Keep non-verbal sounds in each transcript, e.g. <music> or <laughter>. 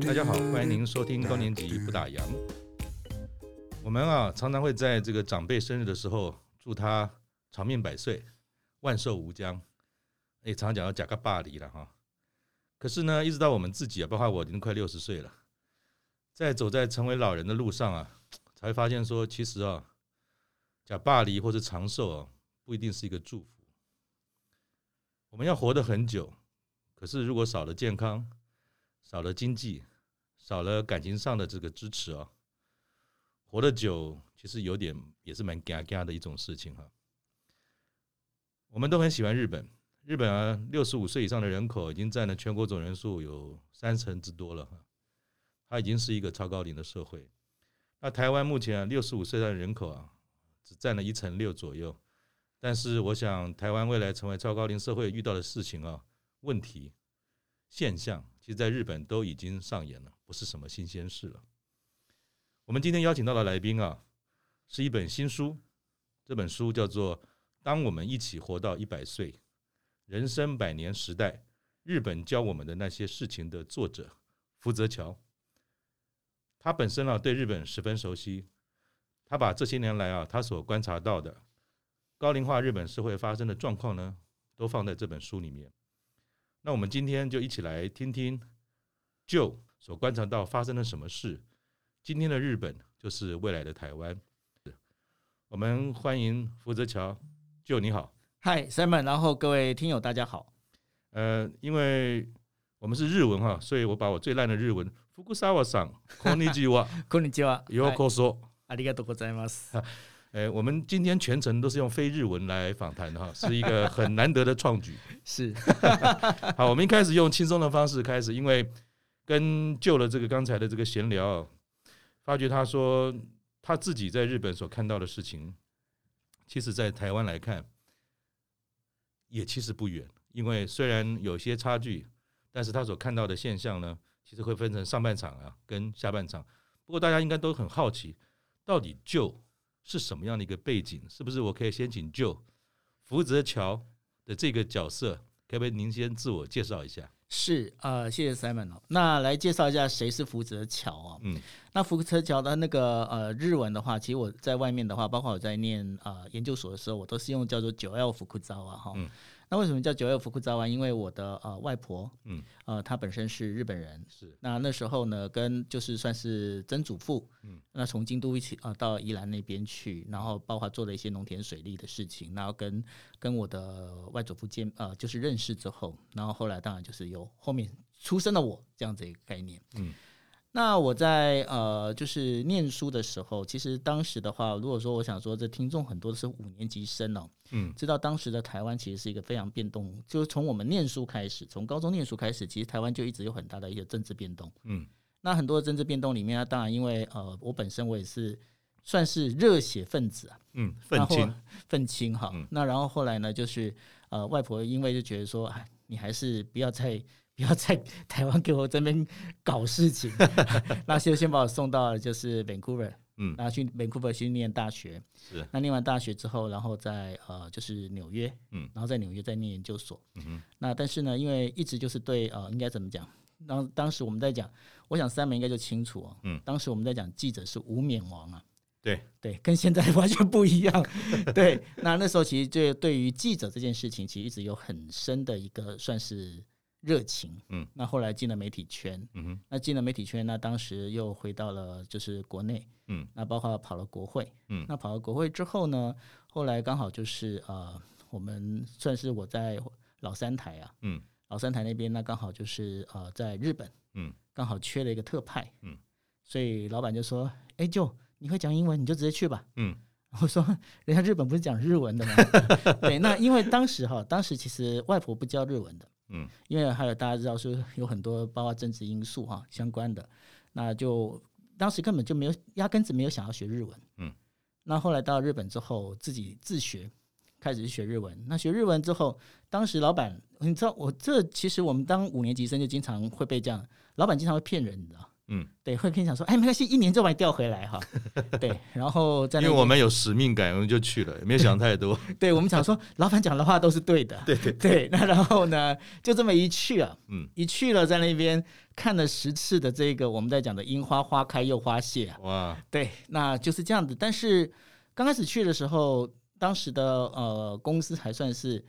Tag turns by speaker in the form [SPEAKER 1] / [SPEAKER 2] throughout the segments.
[SPEAKER 1] 大家好，欢迎您收听高年级不打烊。我们啊，常常会在这个长辈生日的时候，祝他长命百岁、万寿无疆。哎，常常讲到呷个百里了哈。可是呢，一直到我们自己啊，包括我已经快六十岁了，在走在成为老人的路上啊，才发现说，其实啊，讲巴黎或者长寿啊，不一定是一个祝福。我们要活得很久，可是如果少了健康，少了经济，少了感情上的这个支持啊。活得久，其实有点也是蛮嘎嘎的一种事情哈。我们都很喜欢日本，日本啊，六十五岁以上的人口已经占了全国总人数有三成之多了哈。它已经是一个超高龄的社会。那台湾目前啊，六十五岁的人口啊，只占了一成六左右。但是我想，台湾未来成为超高龄社会遇到的事情啊、问题、现象，其实在日本都已经上演了，不是什么新鲜事了。我们今天邀请到的来宾啊，是一本新书，这本书叫做《当我们一起活到一百岁：人生百年时代，日本教我们的那些事情》的作者福泽桥。他本身啊对日本十分熟悉，他把这些年来啊他所观察到的高龄化日本社会发生的状况呢，都放在这本书里面。那我们今天就一起来听听就所观察到发生了什么事。今天的日本就是未来的台湾。我们欢迎福泽桥，就你好
[SPEAKER 2] ，Hi Simon，然后各位听友大家好。
[SPEAKER 1] 呃，因为我们是日文哈，所以我把我最烂的日文<laughs> 福泽さん、こんにちは、
[SPEAKER 2] こんにちは、
[SPEAKER 1] ようこそ、
[SPEAKER 2] ありがとうございます。
[SPEAKER 1] 呃，我们今天全程都是用非日文来访谈的哈，是一个很难得的创举。<laughs>
[SPEAKER 2] 是，<laughs>
[SPEAKER 1] 好，我们一开始用轻松的方式开始，因为跟 Joe 的这个刚才的这个闲聊。发觉他说他自己在日本所看到的事情，其实，在台湾来看， 也其实不远。因为虽然有些差距，但是他所看到的现象呢，其实会分成上半场啊跟下半场。不过大家应该都很好奇，到底舅是什么样的一个背景？是不是我可以先请舅福泽桥的这个角色，可不可以您先自我介绍一下？
[SPEAKER 2] 是啊、呃，谢谢 Simon 哦。那来介绍一下谁是福泽桥啊？嗯，那福泽桥的那个呃日文的话，其实我在外面的话，包括我在念啊、呃、研究所的时候，我都是用叫做九 L 福泽啊哈。嗯那为什么叫九月福库早晚？因为我的呃外婆，嗯，呃，她本身是日本人，是。那那时候呢，跟就是算是曾祖父，嗯，那从京都一起啊、呃、到宜兰那边去，然后包括做了一些农田水利的事情，然后跟跟我的外祖父见呃就是认识之后，然后后来当然就是有后面出生的我这样子一个概念，嗯。那我在呃，就是念书的时候，其实当时的话，如果说我想说，这听众很多都是五年级生哦，嗯，知道当时的台湾其实是一个非常变动，就是从我们念书开始，从高中念书开始，其实台湾就一直有很大的一些政治变动，嗯，那很多的政治变动里面，当然因为呃，我本身我也是算是热血分子啊，嗯，愤青，愤青哈，那然后后来呢，就是呃，外婆因为就觉得说，哎，你还是不要再。不要在台湾给我这边搞事情，<laughs> 那就先把我送到了就是 Vancouver，嗯，然后去 Vancouver 去念大学，是，那念完大学之后，然后在呃就是纽约，嗯，然后在纽约再念研究所，嗯哼，那但是呢，因为一直就是对呃应该怎么讲，当当时我们在讲，我想 Simon 应该就清楚哦，嗯，当时我们在讲记者是无冕王啊，
[SPEAKER 1] 对。<laughs>
[SPEAKER 2] 对，跟现在完全不一样，<laughs> 对，那那时候其实就对于记者这件事情，其实一直有很深的一个算是。热情，嗯，那后来进了媒体圈，嗯哼，那进了媒体圈，那当时又回到了就是国内，嗯，那包括跑了国会，嗯，那跑了国会之后呢，后来刚好就是呃，我们算是我在老三台啊，嗯，老三台那边，那刚好就是呃，在日本，嗯，刚好缺了一个特派，嗯，所以老板就说，哎，就你会讲英文，你就直接去吧，嗯，我说人家日本不是讲日文的吗？<laughs> 对，那因为当时哈，当时其实外婆不教日文的。嗯，因为还有大家知道说有很多包括政治因素哈相关的，那就当时根本就没有压根子没有想要学日文。嗯，那后来到日本之后自己自学，开始学日文。那学日文之后，当时老板你知道我这其实我们当五年级生就经常会被这样，老板经常会骗人，你知道。嗯，对，会跟你讲说，哎，没关系，一年就把你调回来哈。<laughs> 对，然后在那，
[SPEAKER 1] 因为我们有使命感，我们就去了，也没有想太多。<laughs>
[SPEAKER 2] 对，我们想说，老板讲的话都是对的。<laughs>
[SPEAKER 1] 对对
[SPEAKER 2] 对，那然后呢，就这么一去啊，嗯，一去了，在那边看了十次的这个我们在讲的樱花花开又花谢啊。哇，对，那就是这样子。但是刚开始去的时候，当时的呃公司还算是，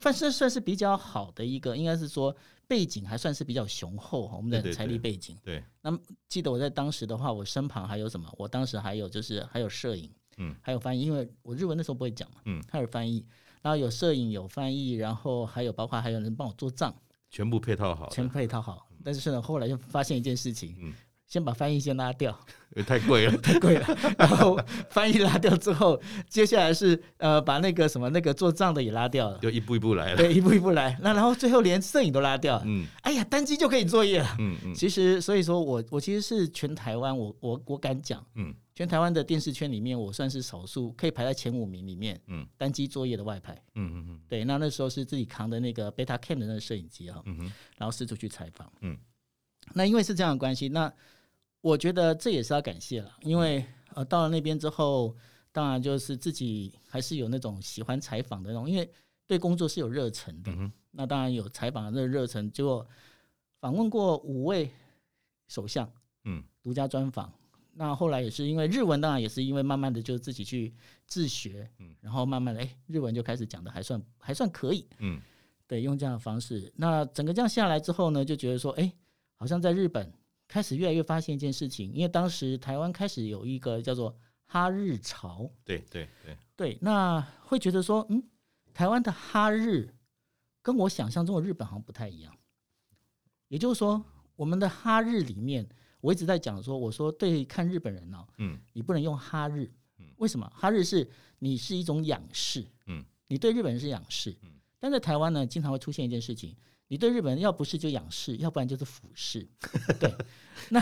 [SPEAKER 2] 算是算是比较好的一个，应该是说。背景还算是比较雄厚哈，我们的财力背景。对，那么记得我在当时的话，我身旁还有什么？我当时还有就是还有摄影，嗯，还有翻译，因为我日文那时候不会讲嘛，嗯，还有翻译，然后有摄影有翻译，然后还有包括还有人帮我做账，
[SPEAKER 1] 全部配套好，
[SPEAKER 2] 全配套好。但是呢，后来就发现一件事情，嗯。先把翻译先拉掉，<laughs>
[SPEAKER 1] 太贵了，<laughs>
[SPEAKER 2] 太贵了。<laughs> 然后翻译拉掉之后，接下来是呃把那个什么那个做账的也拉掉了，
[SPEAKER 1] 就一步一步来了。
[SPEAKER 2] 对，一步一步来。那然后最后连摄影都拉掉。嗯，哎呀，单机就可以作业了。嗯嗯。其实，所以说我我其实是全台湾，我我我敢讲，嗯，全台湾的电视圈里面，我算是少数可以排在前五名里面，嗯，单机作业的外拍。嗯嗯嗯。对，那那时候是自己扛的那个 Betacam 的那个摄影机啊，嗯哼，然后四处去采访。嗯，那因为是这样的关系，那。我觉得这也是要感谢了，因为呃到了那边之后，当然就是自己还是有那种喜欢采访的那种，因为对工作是有热忱的。嗯、那当然有采访的那个热忱，结果访问过五位首相，嗯，独家专访。那后来也是因为日文，当然也是因为慢慢的就自己去自学，嗯，然后慢慢的哎日文就开始讲的还算还算可以，嗯，对，用这样的方式。那整个这样下来之后呢，就觉得说哎，好像在日本。开始越来越发现一件事情，因为当时台湾开始有一个叫做哈日潮，
[SPEAKER 1] 对对对。
[SPEAKER 2] 对，那会觉得说，嗯，台湾的哈日跟我想象中的日本好像不太一样。也就是说，我们的哈日里面，我一直在讲说，我说对看日本人呢、哦，嗯，你不能用哈日，嗯，为什么？哈日是你是一种仰视，嗯，你对日本人是仰视，嗯，但在台湾呢，经常会出现一件事情。你对日本人要不是就仰视，要不然就是俯视。对，那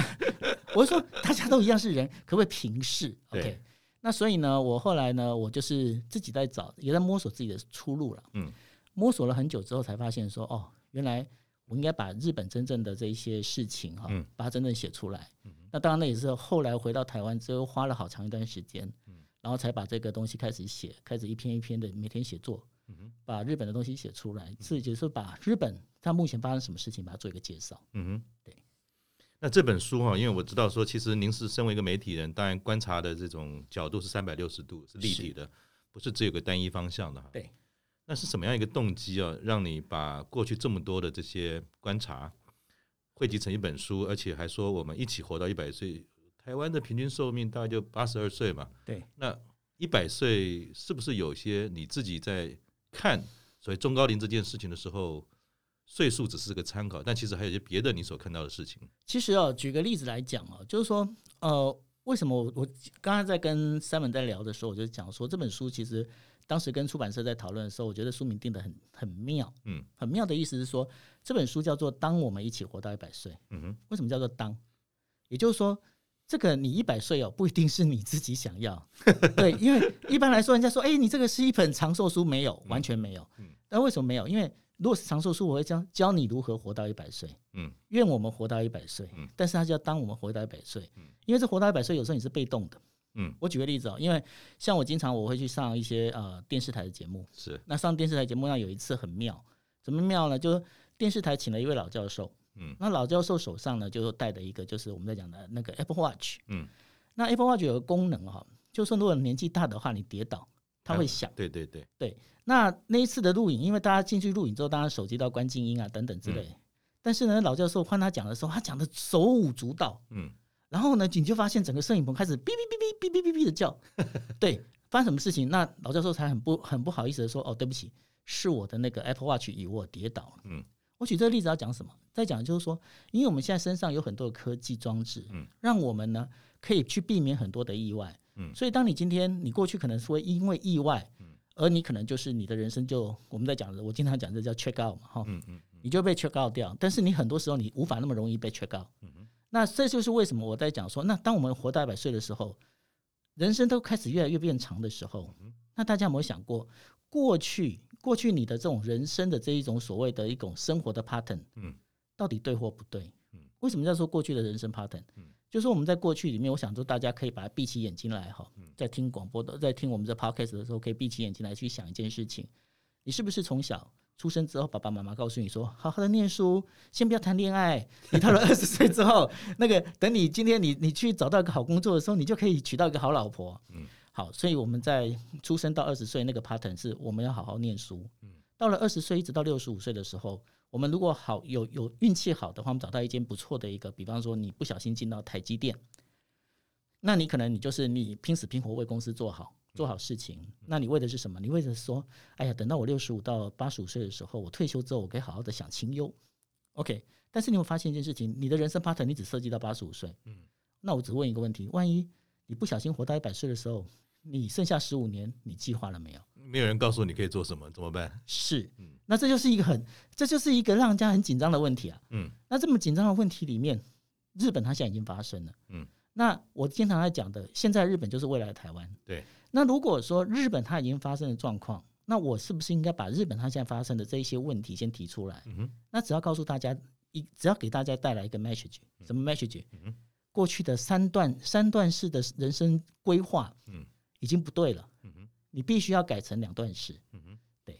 [SPEAKER 2] 我说大家都一样是人，可不可以平视？OK。那所以呢，我后来呢，我就是自己在找，也在摸索自己的出路了。嗯，摸索了很久之后，才发现说，哦，原来我应该把日本真正的这一些事情哈，把它真正写出来。嗯，那当然那也是后来回到台湾之后，花了好长一段时间，嗯，然后才把这个东西开始写，开始一篇一篇的每天写作，嗯，把日本的东西写出来，自己就是把日本。它目前发生什么事情，把它做一个介绍。嗯哼，对。
[SPEAKER 1] 那这本书哈，因为我知道说，其实您是身为一个媒体人，当然观察的这种角度是三百六十度，是立体的，不是只有个单一方向的。对。那是什么样一个动机啊，让你把过去这么多的这些观察汇集成一本书，而且还说我们一起活到一百岁？台湾的平均寿命大概就八十二岁嘛。
[SPEAKER 2] 对。
[SPEAKER 1] 那一百岁是不是有些你自己在看所谓中高龄这件事情的时候？岁数只是个参考，但其实还有一些别的你所看到的事情。
[SPEAKER 2] 其实哦，举个例子来讲哦，就是说，呃，为什么我我刚刚在跟 Simon 在聊的时候，我就讲说这本书其实当时跟出版社在讨论的时候，我觉得书名定的很很妙，嗯，很妙的意思是说这本书叫做《当我们一起活到一百岁》。嗯哼，为什么叫做当？也就是说，这个你一百岁哦，不一定是你自己想要，对，因为一般来说，人家说，哎，你这个是一本长寿书，没有，完全没有。嗯，那为什么没有？因为如果是长寿书，我会教教你如何活到一百岁。嗯，愿我们活到一百岁。嗯，但是他就要当我们活到一百岁。嗯，因为这活到一百岁，有时候你是被动的。嗯，我举个例子哦，因为像我经常我会去上一些呃电视台的节目。是。那上电视台节目上有一次很妙，怎么妙呢？就是电视台请了一位老教授。嗯。那老教授手上呢，就是带的一个就是我们在讲的那个 Apple Watch。嗯。那 Apple Watch 有个功能哈，就是说如果年纪大的话，你跌倒。它会响，
[SPEAKER 1] 对对对
[SPEAKER 2] 对。那那一次的录影，因为大家进去录影之后，当然手机都要关静音啊等等之类。但是呢，老教授换他讲的时候，他讲的手舞足蹈，嗯。然后呢，你就发现整个摄影棚开始哔哔哔哔哔哔哔的叫。对，发生什么事情？那老教授才很不很不好意思的说：“哦，对不起，是我的那个 Apple Watch 以我跌倒了。”嗯。我举这个例子要讲什么？在讲就是说，因为我们现在身上有很多的科技装置，嗯，让我们呢可以去避免很多的意外。嗯，所以当你今天你过去可能是会因为意外，嗯而你可能就是你的人生就我们在讲的，我经常讲这叫 check out 嘛，哈，嗯嗯，你就被 check out 掉。但是你很多时候你无法那么容易被 check out。嗯嗯，那这就是为什么我在讲说，那当我们活到一百岁的时候，人生都开始越来越变长的时候，那大家有没有想过，过去过去你的这种人生的这一种所谓的一种生活的 pattern，
[SPEAKER 1] 嗯，
[SPEAKER 2] 到底对或不对？
[SPEAKER 1] 嗯，
[SPEAKER 2] 为什么叫说过去的人生 pattern？嗯，就是我们在过去里面，我想说大家可以把它闭起眼睛来哈，在听广播的，在听我们这 podcast 的时候，可以闭起眼睛来去想一件事情：你是不是从小出生之后，爸爸妈妈告诉你说，好好的念书，先不要谈恋爱。你到了 <laughs> 二十岁之后，那个等你今天你你去找到一个好工作的时候，你就可以娶到一个好老婆。嗯。好，所以我们在出生到二十岁那个 pattern 是我们要好好念书。嗯到了二十岁一直到六十五岁的时候，我们如果好有有运气好的话，我们找到一间不错的一个，比方说你不小心进到台积电，那你可能你就是你拼死拼活为公司做好做好事情。那你为的是什么？你为的是说，哎呀，等到我六十五到八十五岁的时候，我退休之后，我可以好好的享清幽。OK，但是你会发现一件事情，你的人生 pattern 你只设计到八十五岁。那我只问一个问题：万一你不小心活到一百岁的时候，你剩下十五年，你计划了没有？
[SPEAKER 1] 没有人告诉你可以做什么，怎么办？
[SPEAKER 2] 是，那这就是一个很，这就是一个让人家很紧张的问题啊。嗯，那这么紧张的问题里面，日本它现在已经发生了。嗯，那我经常在讲的，现在日本就是未来的台湾。
[SPEAKER 1] 对。
[SPEAKER 2] 那如果说日本它已经发生的状况，那我是不是应该把日本它现在发生的这一些问题先提出来？嗯。那只要告诉大家一，只要给大家带来一个 message，什么 message？嗯。过去的三段三段式的人生规划，嗯。已经不对了，你必须要改成两段式，嗯哼对。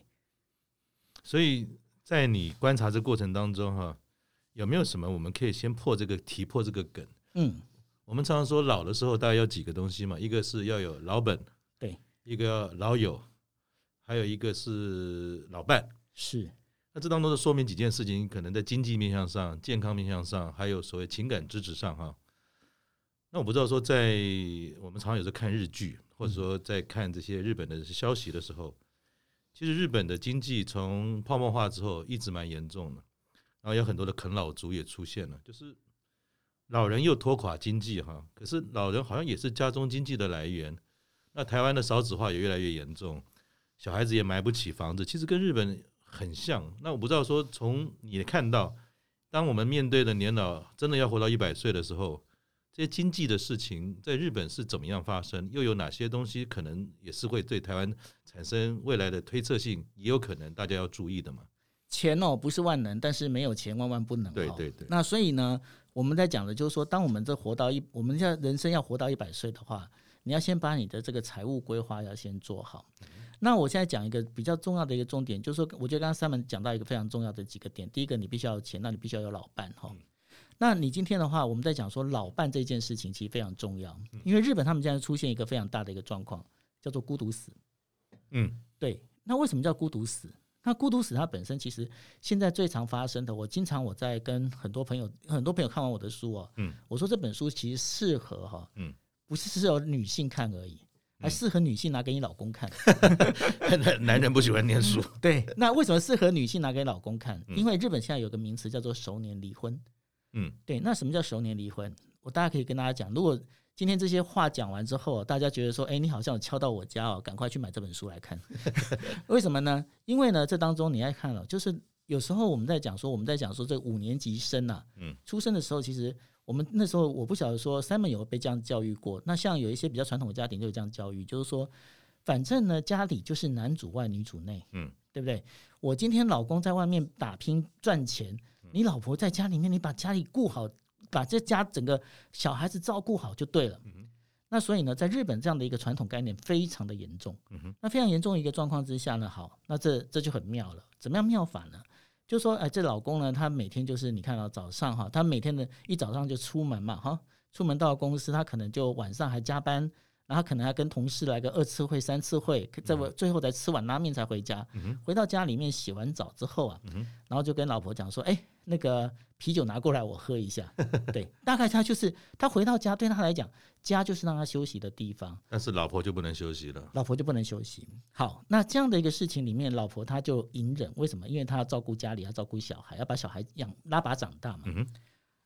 [SPEAKER 1] 所以在你观察这过程当中，哈，有没有什么我们可以先破这个题、破这个梗？嗯，我们常常说老的时候大概要几个东西嘛，一个是要有老本，
[SPEAKER 2] 对，
[SPEAKER 1] 一个要老友，还有一个是老伴，
[SPEAKER 2] 是。
[SPEAKER 1] 那这当中的说明几件事情，可能在经济面向上、健康面向上，还有所谓情感支持上，哈。那我不知道说，在我们常常有时看日剧，或者说在看这些日本的消息的时候，其实日本的经济从泡沫化之后一直蛮严重的，然后有很多的啃老族也出现了，就是老人又拖垮经济哈，可是老人好像也是家中经济的来源。那台湾的少子化也越来越严重，小孩子也买不起房子，其实跟日本很像。那我不知道说，从你看到，当我们面对的年老真的要活到一百岁的时候。这些经济的事情在日本是怎么样发生？又有哪些东西可能也是会对台湾产生未来的推测性？也有可能大家要注意的嘛？
[SPEAKER 2] 钱哦，不是万能，但是没有钱万万不能。
[SPEAKER 1] 对对对。
[SPEAKER 2] 那所以呢，我们在讲的就是说，当我们这活到一，我们现在人生要活到一百岁的话，你要先把你的这个财务规划要先做好。嗯、那我现在讲一个比较重要的一个重点，就是说，我觉得刚刚 Simon 讲到一个非常重要的几个点。第一个，你必须要有钱，那你必须要有老伴哈。嗯那你今天的话，我们在讲说老伴这件事情其实非常重要，因为日本他们现在出现一个非常大的一个状况，叫做孤独死。嗯，对。那为什么叫孤独死？那孤独死它本身其实现在最常发生的，我经常我在跟很多朋友，很多朋友看完我的书哦，嗯，我说这本书其实适合哈，嗯，不是适合女性看而已，还适合女性拿给你老公看。<laughs>
[SPEAKER 1] 男人不喜欢念书。
[SPEAKER 2] 对。那为什么适合女性拿给老公看？因为日本现在有个名词叫做熟年离婚。嗯，对，那什么叫熟年离婚？我大家可以跟大家讲，如果今天这些话讲完之后，大家觉得说，哎，你好像有敲到我家哦，赶快去买这本书来看。<laughs> 为什么呢？因为呢，这当中你爱看了，就是有时候我们在讲说，我们在讲说这五年级生啊，嗯，出生的时候，其实我们那时候我不晓得说，Simon 有被这样教育过。那像有一些比较传统的家庭就有这样教育，就是说，反正呢，家里就是男主外女主内，嗯，对不对？我今天老公在外面打拼赚钱。你老婆在家里面，你把家里顾好，把这家整个小孩子照顾好就对了。那所以呢，在日本这样的一个传统概念非常的严重。那非常严重的一个状况之下呢，好，那这这就很妙了。怎么样妙法呢？就说，哎，这老公呢，他每天就是你看到早上哈，他每天的一早上就出门嘛，哈，出门到公司，他可能就晚上还加班。然后可能还跟同事来个二次会、三次会，在我最后才吃碗拉面才回家。回到家里面洗完澡之后啊，然后就跟老婆讲说：“哎，那个啤酒拿过来我喝一下。<laughs> ”对，大概他就是他回到家对他来讲，家就是让他休息的地方。
[SPEAKER 1] 但是老婆就不能休息了。
[SPEAKER 2] 老婆就不能休息。好，那这样的一个事情里面，老婆她就隐忍。为什么？因为她要照顾家里，要照顾小孩，要把小孩养拉拔长大嘛。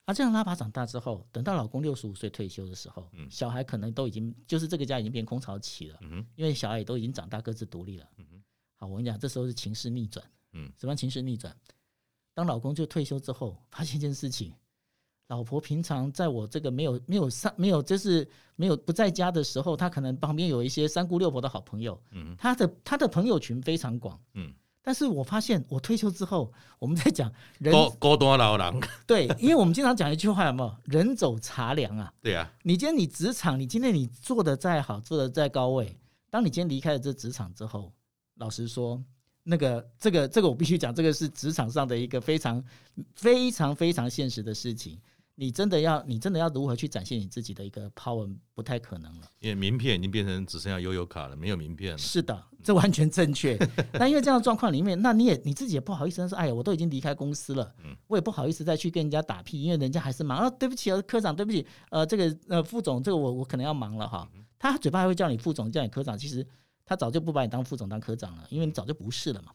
[SPEAKER 2] 啊，这样拉拔长大之后，等到老公六十五岁退休的时候，嗯、小孩可能都已经就是这个家已经变空巢期了，嗯、因为小孩也都已经长大各自独立了。嗯、好，我跟你讲，这时候是情势逆转。嗯，什么情势逆转？当老公就退休之后，发现一件事情，老婆平常在我这个没有没有上没有就是没有不在家的时候，她可能旁边有一些三姑六婆的好朋友。嗯，她的她的朋友群非常广。嗯，但是我发现我退休之后，我们在讲人
[SPEAKER 1] 高高端老狼，<laughs>
[SPEAKER 2] 对，因为我们经常讲一句话，有没有人走茶凉啊？
[SPEAKER 1] 对啊，
[SPEAKER 2] 你今天你职场，你今天你做的再好，做的再高位，当你今天离开了这职场之后，老实说，那个这个这个我必须讲，这个是职场上的一个非常 <laughs> 非常非常现实的事情。你真的要，你真的要如何去展现你自己的一个 power，不太可能了。
[SPEAKER 1] 因为名片已经变成只剩下悠游卡了，没有名片了。
[SPEAKER 2] 是的，这完全正确。<laughs> 那因为这样的状况里面，那你也你自己也不好意思说，哎呀，我都已经离开公司了，我也不好意思再去跟人家打屁，因为人家还是忙。啊，对不起啊，科长，对不起，呃，这个呃副总，这个我我可能要忙了哈。他嘴巴还会叫你副总，叫你科长，其实他早就不把你当副总当科长了，因为你早就不是了嘛。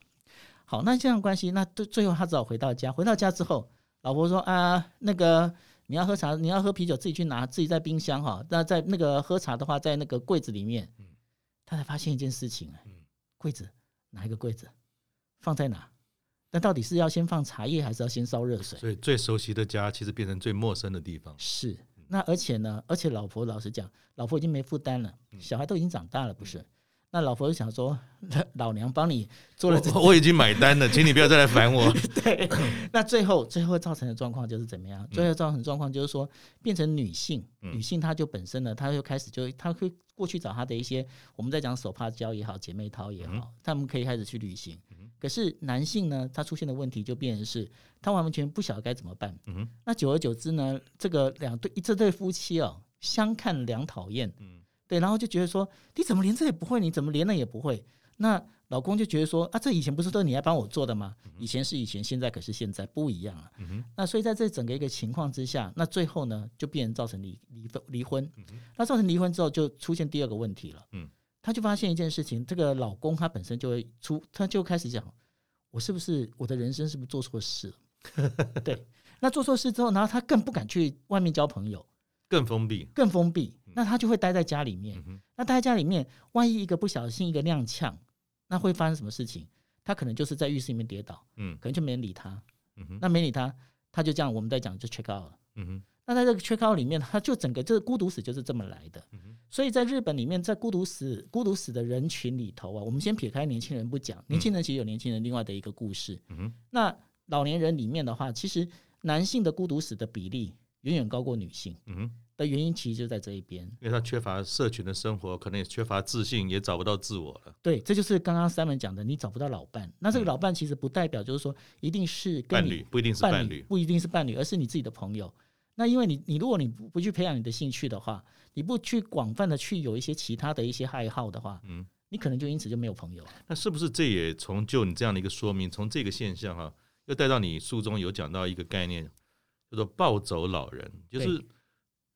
[SPEAKER 2] 好，那这样关系，那最最后他只好回到家。回到家之后，老婆说啊，那个。你要喝茶，你要喝啤酒，自己去拿，自己在冰箱哈。那在那个喝茶的话，在那个柜子里面，他才发现一件事情，柜子哪一个柜子放在哪？那到底是要先放茶叶，还是要先烧热水？
[SPEAKER 1] 所以最熟悉的家，其实变成最陌生的地方。
[SPEAKER 2] 是，那而且呢，而且老婆老实讲，老婆已经没负担了，小孩都已经长大了，不是？那老佛就想说，<laughs> 老娘帮你做了这，
[SPEAKER 1] 我已经买单了，请你不要再来烦我。<laughs>
[SPEAKER 2] 对，那最后最后造成的状况就是怎么样？最后造成的状况就是说，变成女性，女性她就本身呢，她就开始就她会过去找她的一些，我们在讲手帕交也好，姐妹淘也好，他们可以开始去旅行。可是男性呢，他出现的问题就变成是，他完完全不晓得该怎么办。那久而久之呢，这个两对这对夫妻哦，相看两讨厌。对，然后就觉得说，你怎么连这也不会？你怎么连那也不会？那老公就觉得说，啊，这以前不是都你来帮我做的吗？以前是以前，现在可是现在不一样了。那所以在这整个一个情况之下，那最后呢，就变成造成离离分离婚。那造成离婚之后，就出现第二个问题了。他就发现一件事情，这个老公他本身就会出，他就开始讲，我是不是我的人生是不是做错事了？对，那做错事之后，然后他更不敢去外面交朋友。
[SPEAKER 1] 更封闭，
[SPEAKER 2] 更封闭，那他就会待在家里面。那待在家里面，万一一个不小心一个踉跄，那会发生什么事情？他可能就是在浴室里面跌倒，嗯，可能就没人理他，嗯哼，那没理他，他就这样，我们在讲就 check out 了，嗯哼，那在这个 check out 里面，他就整个这个孤独死就是这么来的，嗯哼，所以在日本里面，在孤独死孤独死的人群里头啊，我们先撇开年轻人不讲，年轻人其实有年轻人另外的一个故事，嗯哼，那老年人里面的话，其实男性的孤独死的比例远远高过女性，嗯哼。的原因其实就在这一边，
[SPEAKER 1] 因为他缺乏社群的生活，可能也缺乏自信，也找不到自我了。
[SPEAKER 2] 对，这就是刚刚 Simon 讲的，你找不到老伴。那这个老伴其实不代表就是说一定是
[SPEAKER 1] 伴侣，不一定是伴侣，
[SPEAKER 2] 不一定是伴侣，而是你自己的朋友。那因为你，你如果你不不去培养你的兴趣的话，你不去广泛的去有一些其他的一些爱好的话，嗯，你可能就因此就没有朋友。
[SPEAKER 1] 那是不是这也从就你这样的一个说明，从这个现象哈，又带到你书中有讲到一个概念，叫做暴走老人，就是。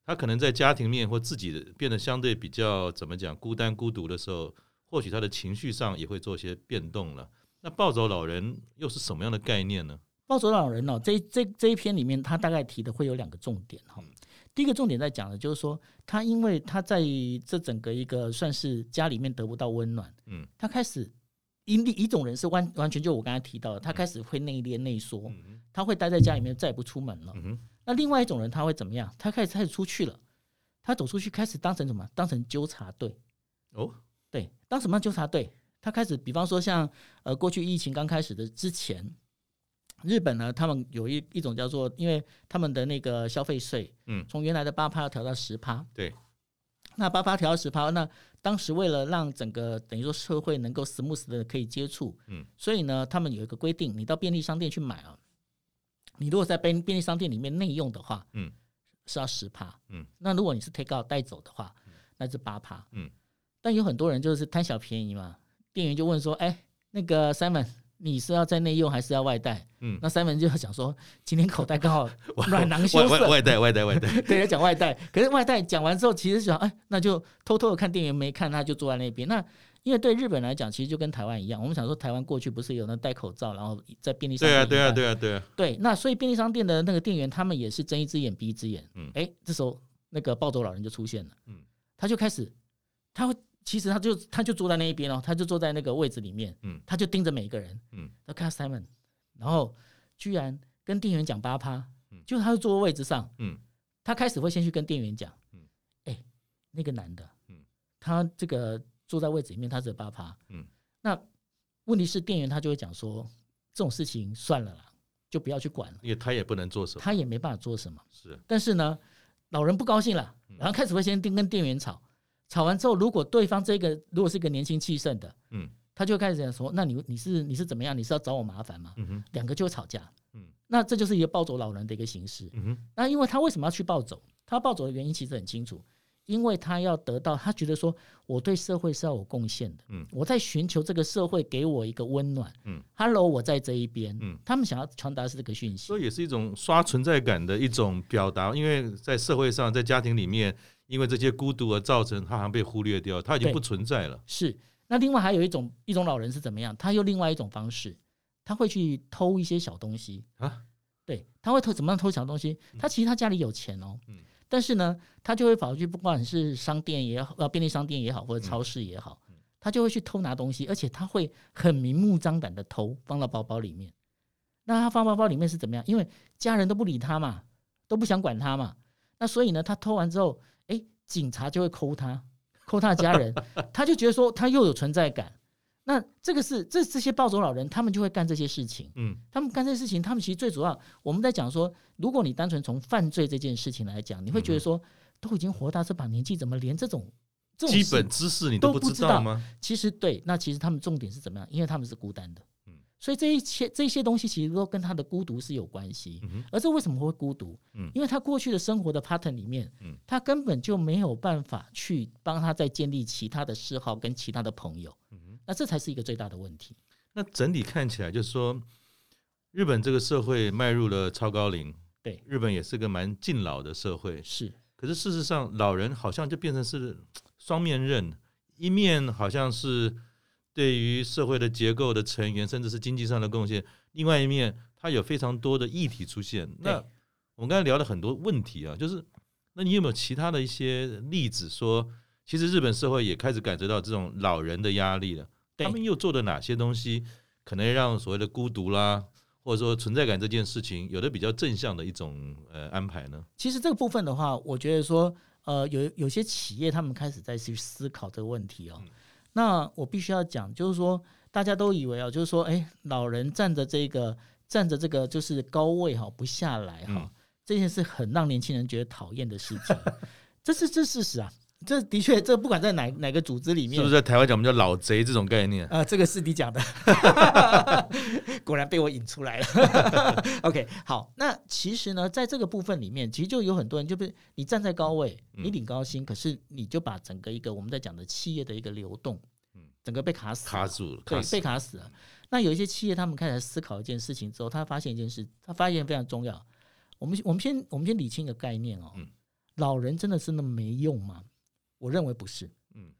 [SPEAKER 1] 他可能在家庭面或自己变得相对比较怎么讲孤单孤独的时候，或许他的情绪上也会做些变动了。那暴走老人又是什么样的概念呢？
[SPEAKER 2] 暴走老人呢、哦？这这这一篇里面，他大概提的会有两个重点哈。第一个重点在讲的就是说，他因为他在这整个一个算是家里面得不到温暖，嗯，他开始一一种人是完完全就我刚才提到的，他开始会内敛内缩，他会待在家里面再也不出门了。那另外一种人他会怎么样？他开始开始出去了，他走出去开始当成什么？当成纠察队哦，对，当什么纠察队？他开始，比方说像呃，过去疫情刚开始的之前，日本呢，他们有一一种叫做，因为他们的那个消费税，嗯，从原来的八趴要调到十趴，
[SPEAKER 1] 对，
[SPEAKER 2] 那八趴调到十趴，那当时为了让整个等于说社会能够 smooth 的可以接触，嗯，所以呢，他们有一个规定，你到便利商店去买啊。你如果在便便利商店里面内用的话，嗯，是要十趴，嗯，那如果你是 take out 带走的话，那是八趴，嗯，但有很多人就是贪小便宜嘛，店员就问说，哎、欸，那个 Simon，你是要在内用还是要外带？嗯，那 Simon 就想说，今天口袋刚好 <laughs> 软囊羞涩，
[SPEAKER 1] 外带外带外带，<laughs>
[SPEAKER 2] 对，要讲外带，可是外带讲完之后，其实想，哎，那就偷偷的看店员没看，他就坐在那边，那。因为对日本来讲，其实就跟台湾一样。我们想说，台湾过去不是有那戴口罩，然后在便利商店。
[SPEAKER 1] 对啊，对啊，对啊，对啊。
[SPEAKER 2] 对，那所以便利商店的那个店员，他们也是睁一只眼闭一只眼。嗯。哎，这时候那个暴走老人就出现了。嗯。他就开始，他会其实他就他就坐在那一边哦，他就坐在那个位置里面。嗯。他就盯着每一个人。嗯。他看 Simon，然后居然跟店员讲八趴。嗯。就他就坐在位置上。嗯。他开始会先去跟店员讲。嗯。哎，那个男的。嗯。他这个。坐在位置里面，他只有八趴。嗯，那问题是店员他就会讲说，这种事情算了啦，就不要去管了，
[SPEAKER 1] 因为他也不能做什么，
[SPEAKER 2] 他也没办法做什么。
[SPEAKER 1] 是，
[SPEAKER 2] 但是呢，老人不高兴了，然后开始会先跟店员吵，吵完之后，如果对方这个如果是一个年轻气盛的，嗯，他就开始讲说，那你你是你是怎么样？你是要找我麻烦吗？两个就会吵架。嗯，那这就是一个暴走老人的一个形式。嗯哼，那因为他为什么要去暴走？他暴走的原因其实很清楚。因为他要得到，他觉得说我对社会是要有贡献的，嗯，我在寻求这个社会给我一个温暖，嗯，Hello，我在这一边，嗯，他们想要传达是这个讯息，
[SPEAKER 1] 所以也是一种刷存在感的一种表达。因为在社会上，在家庭里面，因为这些孤独而造成他好像被忽略掉，他已经不存在了。
[SPEAKER 2] 是，那另外还有一种一种老人是怎么样？他用另外一种方式，他会去偷一些小东西啊，对，他会偷怎么样偷小东西？他其实他家里有钱哦，嗯。但是呢，他就会跑去，不管是商店也好，呃，便利商店也好，或者超市也好，他就会去偷拿东西，而且他会很明目张胆的偷，放到包包里面。那他放包包里面是怎么样？因为家人都不理他嘛，都不想管他嘛。那所以呢，他偷完之后，哎，警察就会扣他，扣他的家人，他就觉得说他又有存在感。那这个是这这些暴走老人，他们就会干这些事情。嗯，他们干这些事情，他们其实最主要，我们在讲说，如果你单纯从犯罪这件事情来讲，你会觉得说，都已经活到这把年纪，怎么连这种这种
[SPEAKER 1] 基本知识你都不知道吗？
[SPEAKER 2] 其实对，那其实他们重点是怎么样？因为他们是孤单的。嗯，所以这一切这些东西其实都跟他的孤独是有关系。嗯，而这为什么会孤独？嗯，因为他过去的生活的 pattern 里面，嗯，他根本就没有办法去帮他再建立其他的嗜好跟其他的朋友。那这才是一个最大的问题。
[SPEAKER 1] 那整体看起来，就是说，日本这个社会迈入了超高龄，
[SPEAKER 2] 对，
[SPEAKER 1] 日本也是个蛮敬老的社会。
[SPEAKER 2] 是，
[SPEAKER 1] 可是事实上，老人好像就变成是双面刃，一面好像是对于社会的结构的成员，甚至是经济上的贡献；另外一面，它有非常多的议题出现。那我们刚才聊了很多问题啊，就是那你有没有其他的一些例子说，其实日本社会也开始感觉到这种老人的压力了？他们又做了哪些东西，可能让所谓的孤独啦，或者说存在感这件事情，有的比较正向的一种呃安排呢？
[SPEAKER 2] 其实这个部分的话，我觉得说，呃，有有些企业他们开始在去思考这个问题哦。嗯、那我必须要讲，就是说，大家都以为啊，就是说，哎，老人站着这个站着这个就是高位哈，不下来哈，嗯、这件事很让年轻人觉得讨厌的事情，这是这事实啊。这的确，这不管在哪哪个组织里面，
[SPEAKER 1] 是不是在台湾讲我们叫老贼这种概念？
[SPEAKER 2] 啊、呃，这个是你讲的，<laughs> 果然被我引出来了。OK，好，那其实呢，在这个部分里面，其实就有很多人，就是你站在高位，你领高薪，嗯、可是你就把整个一个我们在讲的企业的一个流动，嗯，整个被卡死，
[SPEAKER 1] 卡住了，
[SPEAKER 2] 对，被卡死了。那有一些企业，他们开始思考一件事情之后，他发现一件事，他发现非常重要。我们我们先我们先理清一个概念哦，嗯、老人真的是那么没用吗？我认为不是，嗯，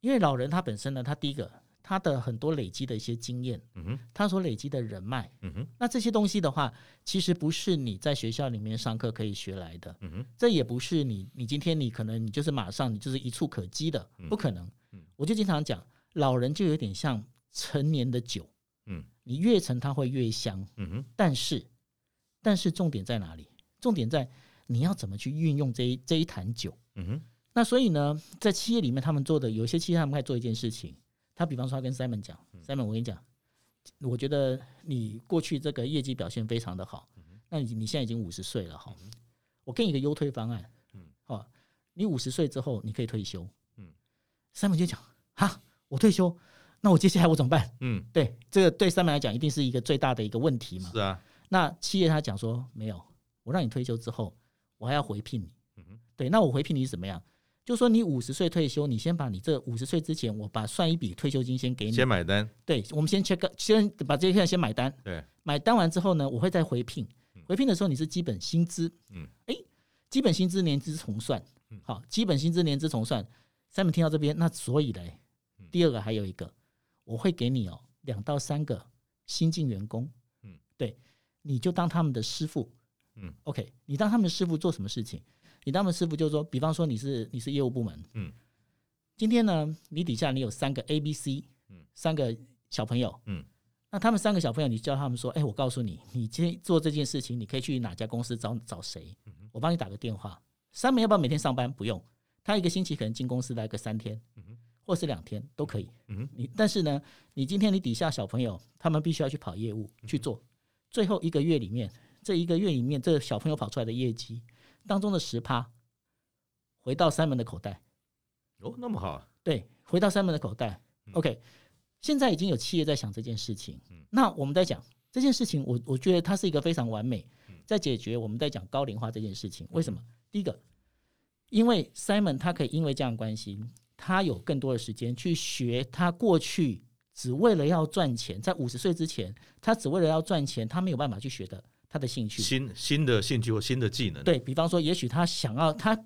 [SPEAKER 2] 因为老人他本身呢，他第一个他的很多累积的一些经验，嗯哼，他所累积的人脉，嗯哼，那这些东西的话，其实不是你在学校里面上课可以学来的，嗯哼，这也不是你你今天你可能你就是马上你就是一触可及的，不可能，嗯，我就经常讲，老人就有点像陈年的酒，嗯，你越陈它会越香，嗯哼，但是但是重点在哪里？重点在你要怎么去运用这一这一坛酒，嗯哼。那所以呢，在企业里面，他们做的有些企业，他们在做一件事情。他比方说，他跟 Simon 讲，Simon，我跟你讲，我觉得你过去这个业绩表现非常的好。那你你现在已经五十岁了哈，我给你一个优退方案。嗯好，你五十岁之后你可以退休。嗯 Simon 就讲，哈，我退休，那我接下来我怎么办？嗯，对，这个对 Simon 来讲一定是一个最大的一个问题嘛。
[SPEAKER 1] 是啊。
[SPEAKER 2] 那企业他讲说，没有，我让你退休之后，我还要回聘你。嗯对，那我回聘你是怎么样？就说你五十岁退休，你先把你这五十岁之前，我把算一笔退休金先给你，
[SPEAKER 1] 先买单。
[SPEAKER 2] 对，我们先 check，先把这些先买单。
[SPEAKER 1] 对，
[SPEAKER 2] 买单完之后呢，我会再回聘。回聘的时候你是基本薪资，嗯，哎，基本薪资年资重算，好，基本薪资年资重算。三本听到这边，那所以嘞，第二个还有一个，我会给你哦两到三个新进员工，嗯，对，你就当他们的师傅，嗯，OK，你当他们的师傅做什么事情？你当们师傅就是说，比方说你是你是业务部门，嗯，今天呢，你底下你有三个 A、B、C，嗯，三个小朋友，嗯，那他们三个小朋友，你教他们说，哎，我告诉你，你今天做这件事情，你可以去哪家公司找找谁，我帮你打个电话。三门要不要每天上班？不用，他一个星期可能进公司来个三天，嗯或是两天都可以。
[SPEAKER 1] 嗯，
[SPEAKER 2] 你但是呢，你今天你底下小朋友他们必须要去跑业务去做，最后一个月里面，这一个月里面，这个小朋友跑出来的业绩当中的十趴回到 Simon 的口袋。
[SPEAKER 1] 哦，那么好啊。
[SPEAKER 2] 对，回到 Simon 的口袋。OK，现在已经有企业在想这件事情。那我们在讲这件事情，我我觉得它是一个非常完美，在解决我们在讲高龄化这件事情。为什么？第一个，因为 Simon 他可以因为这样关心。他有更多的时间去学他过去只为了要赚钱，在五十岁之前，他只为了要赚钱，他没有办法去学的他的兴趣，
[SPEAKER 1] 新新的兴趣或新的技能。
[SPEAKER 2] 对，比方说，也许他想要，他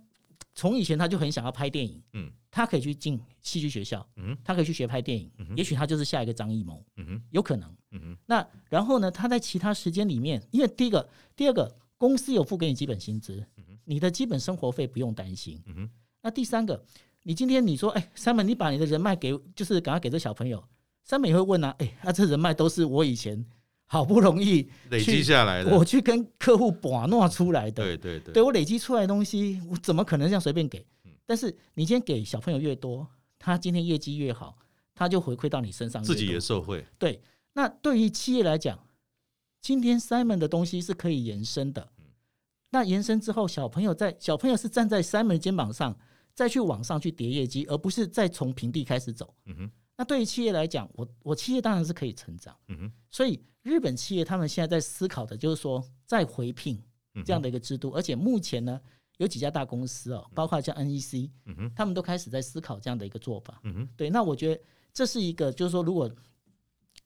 [SPEAKER 2] 从以前他就很想要拍电影，
[SPEAKER 1] 嗯，
[SPEAKER 2] 他可以去进戏剧学校，嗯，他可以去学拍电影，嗯，也许他就是下一个张艺谋，嗯，有可能，嗯，那然后呢，他在其他时间里面，因为第一个，第二个，公司有付给你基本薪资，你的基本生活费不用担心，嗯，那第三个。你今天你说，哎，Simon，你把你的人脉给，就是赶快给这小朋友。Simon 也会问啊，哎，那这人脉都是我以前好不容易
[SPEAKER 1] 累积下来的，
[SPEAKER 2] 我去跟客户把弄出来的。
[SPEAKER 1] 对对对，
[SPEAKER 2] 对我累积出来的东西，我怎么可能这样随便给？但是你今天给小朋友越多，他今天业绩越好，他就回馈到你身上，
[SPEAKER 1] 自己也受惠。
[SPEAKER 2] 对，那对于企业来讲，今天 Simon 的东西是可以延伸的。那延伸之后，小朋友在小朋友是站在 Simon 肩膀上。再去往上去叠业绩，而不是再从平地开始走。嗯哼。那对于企业来讲，我我企业当然是可以成长。嗯哼。所以日本企业他们现在在思考的就是说再回聘这样的一个制度，而且目前呢有几家大公司哦，包括像 NEC，他们都开始在思考这样的一个做法。对，那我觉得这是一个，就是说如果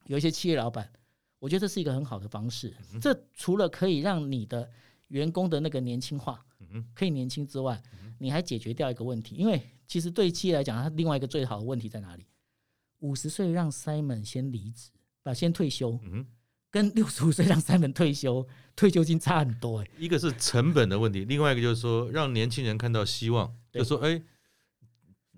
[SPEAKER 2] 有一些企业老板，我觉得这是一个很好的方式。这除了可以让你的员工的那个年轻化，可以年轻之外，你还解决掉一个问题，因为其实对企业来讲，它另外一个最好的问题在哪里？五十岁让 Simon 先离职，把先退休，嗯、跟六十五岁让 Simon 退休，退休金差很多哎。
[SPEAKER 1] 一个是成本的问题，另外一个就是说让年轻人看到希望，就说哎，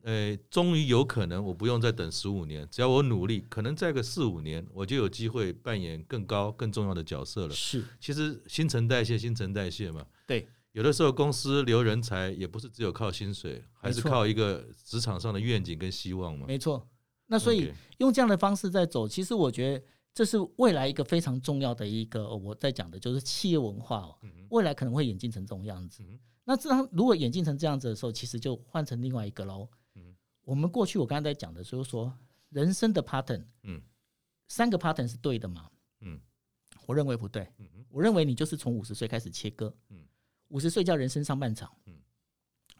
[SPEAKER 1] 呃，终于有可能我不用再等十五年，只要我努力，可能再个四五年，我就有机会扮演更高更重要的角色了。
[SPEAKER 2] 是，
[SPEAKER 1] 其实新陈代谢，新陈代谢嘛。
[SPEAKER 2] 对。
[SPEAKER 1] 有的时候公司留人才也不是只有靠薪水，还是靠一个职场上的愿景跟希望嘛。
[SPEAKER 2] 没错，那所以用这样的方式在走，其实我觉得这是未来一个非常重要的一个我在讲的，就是企业文化哦。未来可能会演进成这种样子。那这样如果演进成这样子的时候，其实就换成另外一个喽。我们过去我刚才在讲的，就是说人生的 pattern，三个 pattern 是对的嘛？我认为不对。我认为你就是从五十岁开始切割。五十岁叫人生上半场，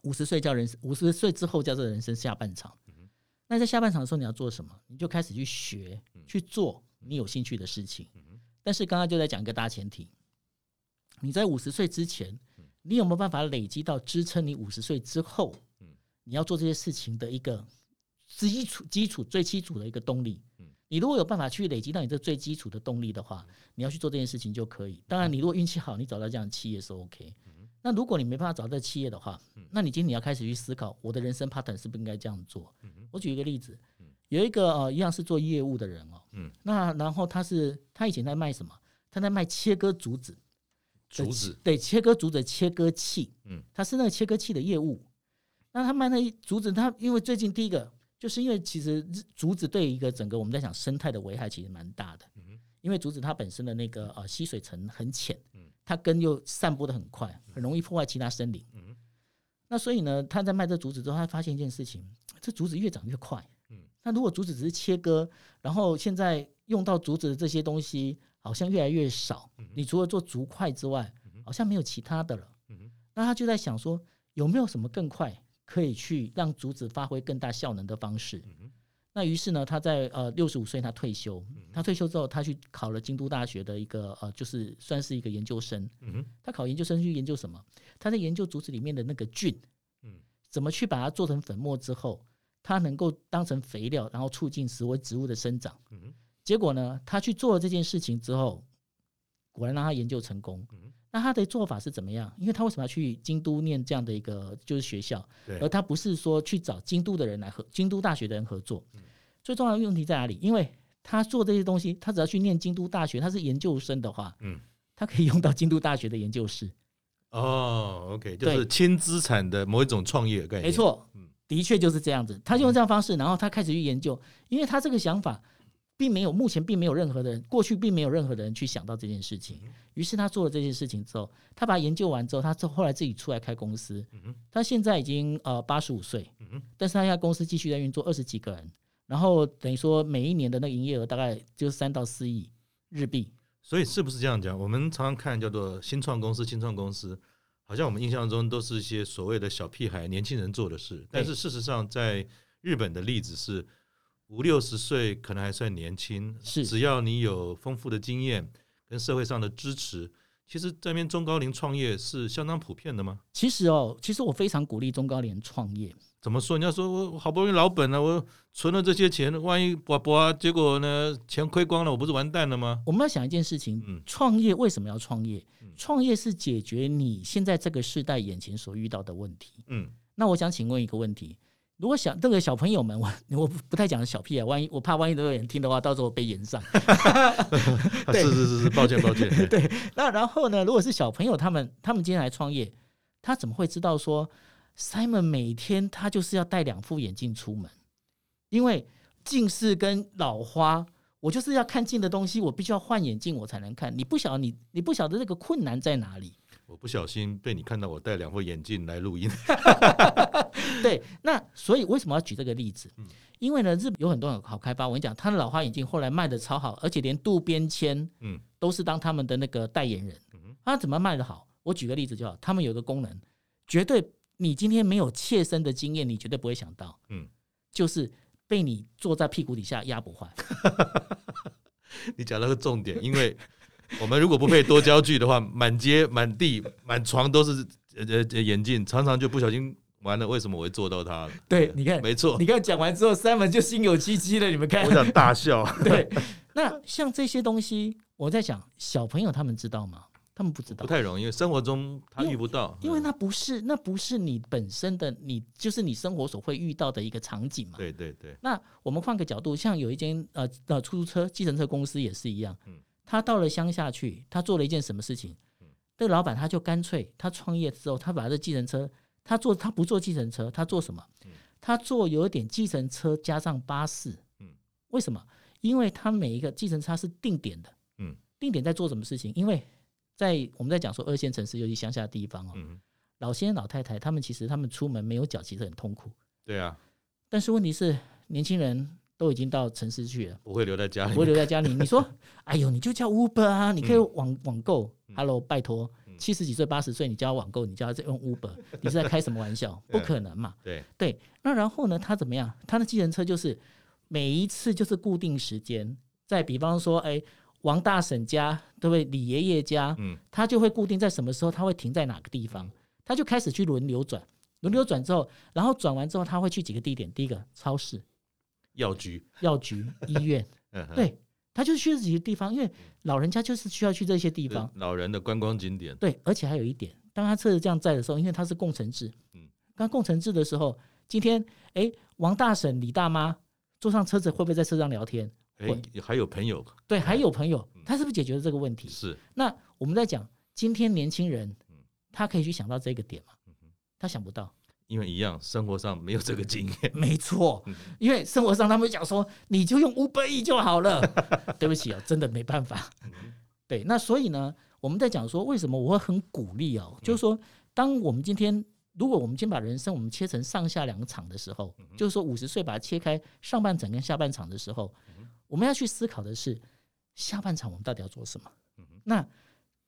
[SPEAKER 2] 五十岁叫人五十岁之后叫做人生下半场。那在下半场的时候你要做什么？你就开始去学去做你有兴趣的事情。但是刚刚就在讲一个大前提，你在五十岁之前，你有没有办法累积到支撑你五十岁之后，你要做这些事情的一个基础基础最基础的一个动力？你如果有办法去累积到你这最基础的动力的话，你要去做这件事情就可以。当然，你如果运气好，你找到这样的企业是 OK。那如果你没办法找到企业的话，那你今天你要开始去思考，我的人生 pattern 是不是应该这样做？我举一个例子，有一个呃一样是做业务的人哦，嗯那然后他是他以前在卖什么？他在卖切割竹子，
[SPEAKER 1] 竹子
[SPEAKER 2] 对，切割竹子切割器，嗯他是那个切割器的业务。那他卖那一竹子，他因为最近第一个就是因为其实竹子对一个整个我们在讲生态的危害其实蛮大的，嗯因为竹子它本身的那个呃吸水层很浅。嗯它根又散播的很快，很容易破坏其他森林。嗯那所以呢，他在卖这竹子之后，他发现一件事情：这竹子越长越快。那如果竹子只是切割，然后现在用到竹子的这些东西好像越来越少，你除了做竹筷之外，好像没有其他的了。那他就在想说，有没有什么更快可以去让竹子发挥更大效能的方式？那于是呢，他在呃六十五岁他退休，他退休之后，他去考了京都大学的一个呃，就是算是一个研究生。他考研究生去研究什么？他在研究竹子里面的那个菌，怎么去把它做成粉末之后，它能够当成肥料，然后促进食为植物的生长。结果呢，他去做了这件事情之后，果然让他研究成功。那他的做法是怎么样？因为他为什么要去京都念这样的一个就是学校？而他不是说去找京都的人来合，京都大学的人合作。最重要的问题在哪里？因为他做这些东西，他只要去念京都大学，他是研究生的话，他可以用到京都大学的研究室。
[SPEAKER 1] 哦，OK，就是轻资产的某一种创业概念。
[SPEAKER 2] 没错，的确就是这样子。他就用这样方式，然后他开始去研究，因为他这个想法并没有，目前并没有任何的人，过去并没有任何的人去想到这件事情。于是他做了这件事情之后，他把他研究完之后，他后来自己出来开公司。他现在已经呃八十五岁，但是他现在公司继续在运作，二十几个人，然后等于说每一年的那个营业额大概就是三到四亿日币。
[SPEAKER 1] 所以是不是这样讲？我们常常看叫做新创公司，新创公司好像我们印象中都是一些所谓的小屁孩、年轻人做的事。但是事实上，在日本的例子是五六十岁可能还算年轻，是只要你有丰富的经验跟社会上的支持。其实这边中高龄创业是相当普遍的吗？
[SPEAKER 2] 其实哦，其实我非常鼓励中高龄创业。
[SPEAKER 1] 怎么说？你要说我好不容易老本了，我存了这些钱，万一不不啊，结果呢，钱亏光了，我不是完蛋了吗？
[SPEAKER 2] 我们要想一件事情：创业为什么要创业？创业是解决你现在这个时代眼前所遇到的问题。嗯，那我想请问一个问题。如果小这个小朋友们，我 <laughs> 我不太讲小屁啊，万一我怕万一都有人听的话，到时候被延上。<laughs>
[SPEAKER 1] 对是是是是，抱歉抱歉。<laughs>
[SPEAKER 2] 对，那然后呢？如果是小朋友他们他们今天来创业，他怎么会知道说 Simon 每天他就是要戴两副眼镜出门？因为近视跟老花，我就是要看近的东西，我必须要换眼镜我才能看。你不晓得你你不晓得这个困难在哪里？
[SPEAKER 1] 我不小心被你看到我戴两副眼镜来录音。<laughs>
[SPEAKER 2] 对，那所以为什么要举这个例子？嗯因为呢，日本有很多很好开发。我跟你讲，他的老花眼镜后来卖的超好，而且连渡边谦，嗯，都是当他们的那个代言人。嗯他怎么卖的好？我举个例子就好。他们有个功能，绝对你今天没有切身的经验，你绝对不会想到，嗯，就是被你坐在屁股底下压不坏。<laughs>
[SPEAKER 1] 你讲了个重点，因为。<laughs> 我们如果不配多焦距的话，<laughs> 满街、满地、满床都是呃呃眼镜，常常就不小心完了。为什么我会做到它？
[SPEAKER 2] 对，你看，
[SPEAKER 1] 没错。
[SPEAKER 2] 你看讲完之后，Simon 就心有戚戚了。你们看，
[SPEAKER 1] 我想大笑。<laughs>
[SPEAKER 2] 对，那像这些东西，我在想，小朋友他们知道吗？他们不知道，
[SPEAKER 1] 不太容易，因为生活中他遇不到，
[SPEAKER 2] 因为，因为那不是那不是你本身的，你就是你生活所会遇到的一个场景嘛。
[SPEAKER 1] 对对对。
[SPEAKER 2] 那我们换个角度，像有一间呃呃出租车、计程车公司也是一样。嗯。他到了乡下去，他做了一件什么事情？这个老板他就干脆，他创业之后，他把这计程车，他做他不做计程车，他做什么？他做有一点计程车加上巴士。嗯为什么？因为他每一个计程车是定点的。嗯定点在做什么事情？因为在我们在讲说二线城市，尤其乡下的地方哦，老先生老太太他们其实他们出门没有脚，其实很痛苦。
[SPEAKER 1] 对啊。
[SPEAKER 2] 但是问题是，年轻人。都已经到城市去了，
[SPEAKER 1] 不会留在家里，
[SPEAKER 2] 不会留在家里。你说，<laughs> 哎呦，你就叫 Uber 啊，你可以网网购。Hello，拜托，七十几岁、八十岁，你叫网购，你叫他用 Uber，<laughs> 你是在开什么玩笑？不可能嘛。<laughs>
[SPEAKER 1] 对
[SPEAKER 2] 对，那然后呢？他怎么样？他的计程车就是每一次就是固定时间，在比方说，哎，王大婶家，对不对？李爷爷家，嗯，他就会固定在什么时候，他会停在哪个地方，他就开始去轮流转，轮流转之后，然后转完之后，他会去几个地点，第一个超市。
[SPEAKER 1] 药局、
[SPEAKER 2] 药局、医院，<laughs> 对，他就去这几个地方，因为老人家就是需要去这些地方，
[SPEAKER 1] 老人的观光景点。
[SPEAKER 2] 对，而且还有一点，当他车子这样载的时候，因为他是共乘制，嗯，刚共乘制的时候，今天哎，王大婶、李大妈坐上车子，会不会在车上聊天？
[SPEAKER 1] 会，还有朋友，
[SPEAKER 2] 对，还有朋友，他是不是解决了这个问题？
[SPEAKER 1] 是。
[SPEAKER 2] 那我们在讲今天年轻人，他可以去想到这个点吗？他想不到。
[SPEAKER 1] 因为一样，生活上没有这个经验。<laughs>
[SPEAKER 2] 没错，因为生活上他们讲说，你就用五百亿就好了。<laughs> 对不起啊，真的没办法。对，那所以呢，我们在讲说，为什么我会很鼓励哦？就是说，当我们今天，如果我们今天把人生我们切成上下两场的时候，就是说五十岁把它切开上半场跟下半场的时候，我们要去思考的是，下半场我们到底要做什么？那。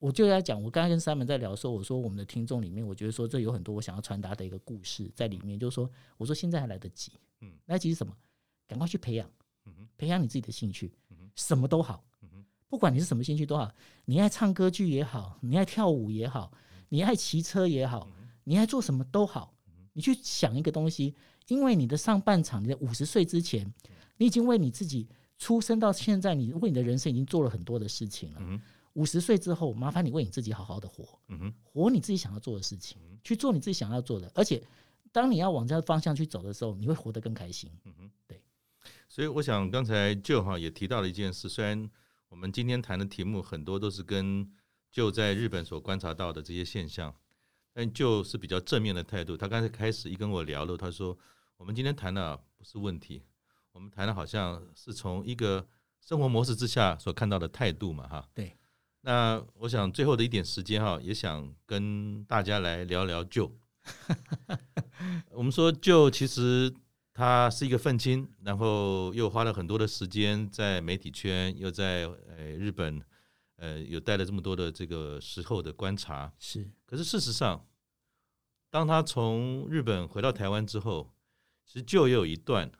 [SPEAKER 2] 我就在讲，我刚才跟 Simon 在聊的时候，我说我们的听众里面，我觉得说这有很多我想要传达的一个故事在里面，就是说，我说现在还来得及，嗯，来得及是什么？赶快去培养，培养你自己的兴趣，什么都好，不管你是什么兴趣都好，你爱唱歌剧也好，你爱跳舞也好，你爱骑车也好，你爱做什么都好，你去想一个东西，因为你的上半场，你的五十岁之前，你已经为你自己出生到现在，你为你的人生已经做了很多的事情了。五十岁之后，麻烦你为你自己好好的活，嗯、哼活你自己想要做的事情，去做你自己想要做的。而且，当你要往这个方向去走的时候，你会活得更开心。嗯哼，对。
[SPEAKER 1] 所以，我想刚才 Joe 哈也提到了一件事，虽然我们今天谈的题目很多都是跟 Joe 在日本所观察到的这些现象，但 Joe 是比较正面的态度。他刚才开始一跟我聊了，他说。我们今天谈的不是问题，我们谈的好像是从一个生活模式之下所看到的态度嘛，哈。
[SPEAKER 2] 对。
[SPEAKER 1] 那我想最后的一点时间哈，也想跟大家来聊聊 Joe。<laughs> 我们说 Joe 其实他是一个愤青，然后又花了很多的时间在媒体圈，又在呃日本，呃有带了这么多的这个时候的观察。
[SPEAKER 2] 是。可
[SPEAKER 1] 是事实上，当他从日本回到台湾之后，其实 Joe 也有一段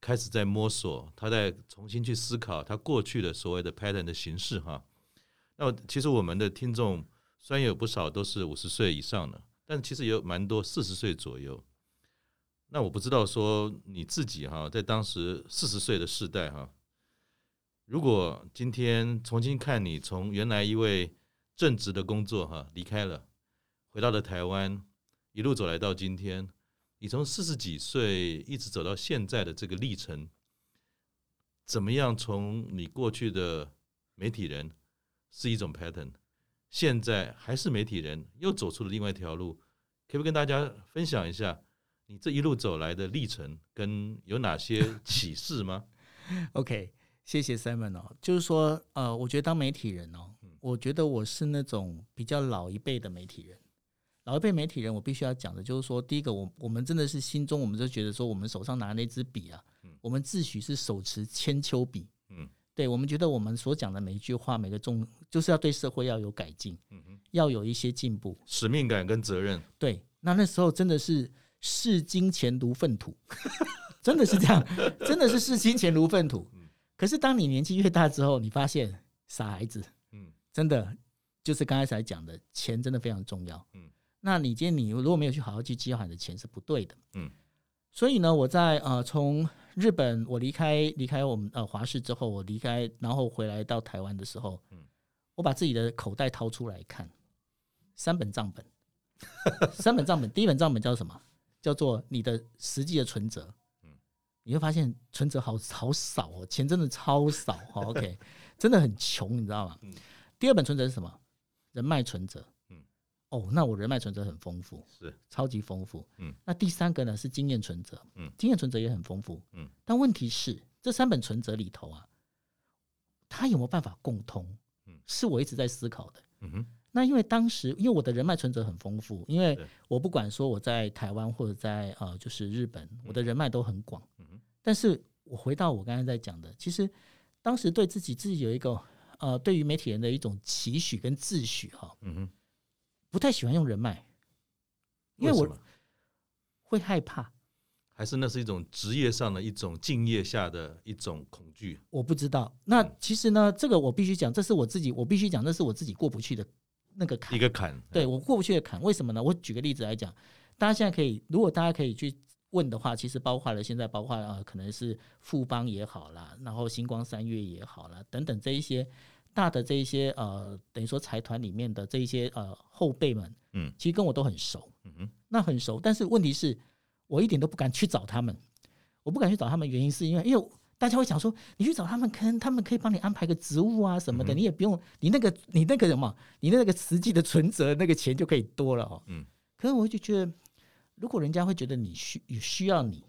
[SPEAKER 1] 开始在摸索，他在重新去思考他过去的所谓的 pattern 的形式哈。那其实我们的听众虽然有不少都是五十岁以上的，但其实也有蛮多四十岁左右。那我不知道说你自己哈，在当时四十岁的世代哈，如果今天重新看你从原来一位正直的工作哈离开了，回到了台湾，一路走来到今天，你从四十几岁一直走到现在的这个历程，怎么样从你过去的媒体人？是一种 pattern，现在还是媒体人，又走出了另外一条路，可不可以跟大家分享一下你这一路走来的历程，跟有哪些启示吗？<laughs>
[SPEAKER 2] OK，谢谢 Simon 哦，就是说，呃，我觉得当媒体人哦，我觉得我是那种比较老一辈的媒体人，老一辈媒体人，我必须要讲的就是说，第一个，我我们真的是心中，我们就觉得说，我们手上拿那支笔啊，我们自诩是手持千秋笔，嗯。对，我们觉得我们所讲的每一句话，每个重，就是要对社会要有改进，嗯哼，要有一些进步，
[SPEAKER 1] 使命感跟责任。
[SPEAKER 2] 对，那那时候真的是视金钱如粪土，<laughs> 真的是这样，真的是视金钱如粪土。可是当你年纪越大之后，你发现傻孩子，嗯，真的就是刚才才讲的，钱真的非常重要，嗯，那你今天你如果没有去好好去计划你的钱是不对的，嗯，所以呢，我在呃从。日本，我离开离开我们呃华视之后，我离开，然后回来到台湾的时候，我把自己的口袋掏出来看，三本账本，三本账本，第一本账本叫什么？叫做你的实际的存折，你会发现存折好好少哦，钱真的超少哦，OK，真的很穷，你知道吗？第二本存折是什么？人脉存折。哦，那我人脉存折很丰富，是超级丰富。嗯，那第三个呢是经验存折，嗯，经验存折也很丰富。嗯，但问题是这三本存折里头啊，它有没有办法共通？嗯，是我一直在思考的。嗯哼，那因为当时因为我的人脉存折很丰富，因为我不管说我在台湾或者在呃就是日本，我的人脉都很广。嗯哼，但是我回到我刚才在讲的，其实当时对自己自己有一个呃对于媒体人的一种期许跟自诩哈。嗯哼。不太喜欢用人脉，因为我会害怕，
[SPEAKER 1] 还是那是一种职业上的一种敬业下的一种恐惧？
[SPEAKER 2] 我不知道。那其实呢，这个我必须讲，这是我自己，我必须讲，这是我自己过不去的那个坎，
[SPEAKER 1] 一个坎。
[SPEAKER 2] 对，我过不去的坎，为什么呢？我举个例子来讲，大家现在可以，如果大家可以去问的话，其实包括了现在，包括呃，可能是富邦也好啦，然后星光三月也好啦，等等这一些。大的这一些呃，等于说财团里面的这一些呃后辈们，嗯，其实跟我都很熟，嗯哼，那很熟。但是问题是，我一点都不敢去找他们。我不敢去找他们，原因是因为，因为大家会想说，你去找他们，可能他们可以帮你安排个职务啊什么的，你也不用，你那个你那个什么，你那个实际的存折那个钱就可以多了哦。嗯，可是我就觉得，如果人家会觉得你需需要你，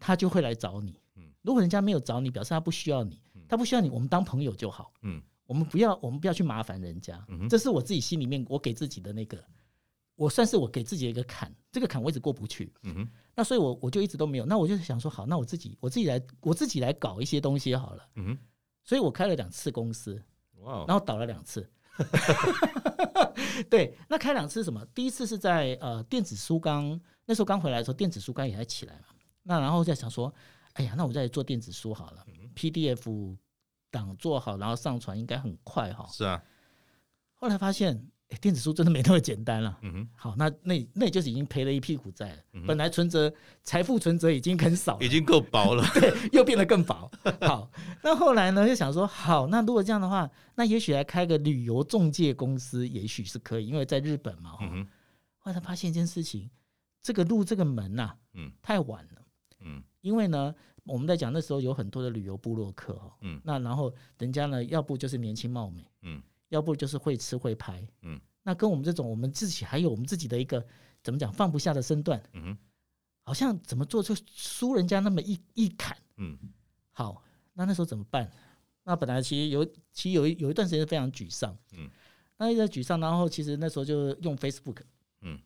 [SPEAKER 2] 他就会来找你。嗯，如果人家没有找你，表示他不需要你。他不需要你，我们当朋友就好。嗯，我们不要，我们不要去麻烦人家。嗯，这是我自己心里面我给自己的那个，我算是我给自己的一个坎，这个坎我一直过不去。嗯哼，那所以我我就一直都没有。那我就想说，好，那我自己我自己来，我自己来搞一些东西好了。嗯哼，所以我开了两次公司，哇，然后倒了两次。<laughs> 对，那开两次什么？第一次是在呃电子书刚那时候刚回来的时候，电子书刚也还起来嘛。那然后在想说。哎呀，那我再做电子书好了，PDF 档做好，然后上传应该很快哈。
[SPEAKER 1] 是啊，
[SPEAKER 2] 后来发现，哎，电子书真的没那么简单了。嗯哼，好，那那那就是已经赔了一屁股债了。本来存折财富存折已经很少，
[SPEAKER 1] 已经够薄了，<laughs>
[SPEAKER 2] 对，又变得更薄。好，那后来呢，就想说，好，那如果这样的话，那也许来开个旅游中介公司，也许是可以，因为在日本嘛。嗯哼，后来他发现一件事情，这个入这个门呐，嗯，太晚了。嗯，因为呢。我们在讲那时候有很多的旅游部落客哈，嗯，那然后人家呢，要不就是年轻貌美，嗯，要不就是会吃会拍，嗯，那跟我们这种，我们自己还有我们自己的一个怎么讲放不下的身段，嗯，好像怎么做就输人家那么一一砍。
[SPEAKER 1] 嗯，
[SPEAKER 2] 好，那那时候怎么办？那本来其实有，其实有一有一段时间非常沮丧。
[SPEAKER 1] 嗯，
[SPEAKER 2] 那一直沮丧，然后其实那时候就用 Facebook。
[SPEAKER 1] 嗯，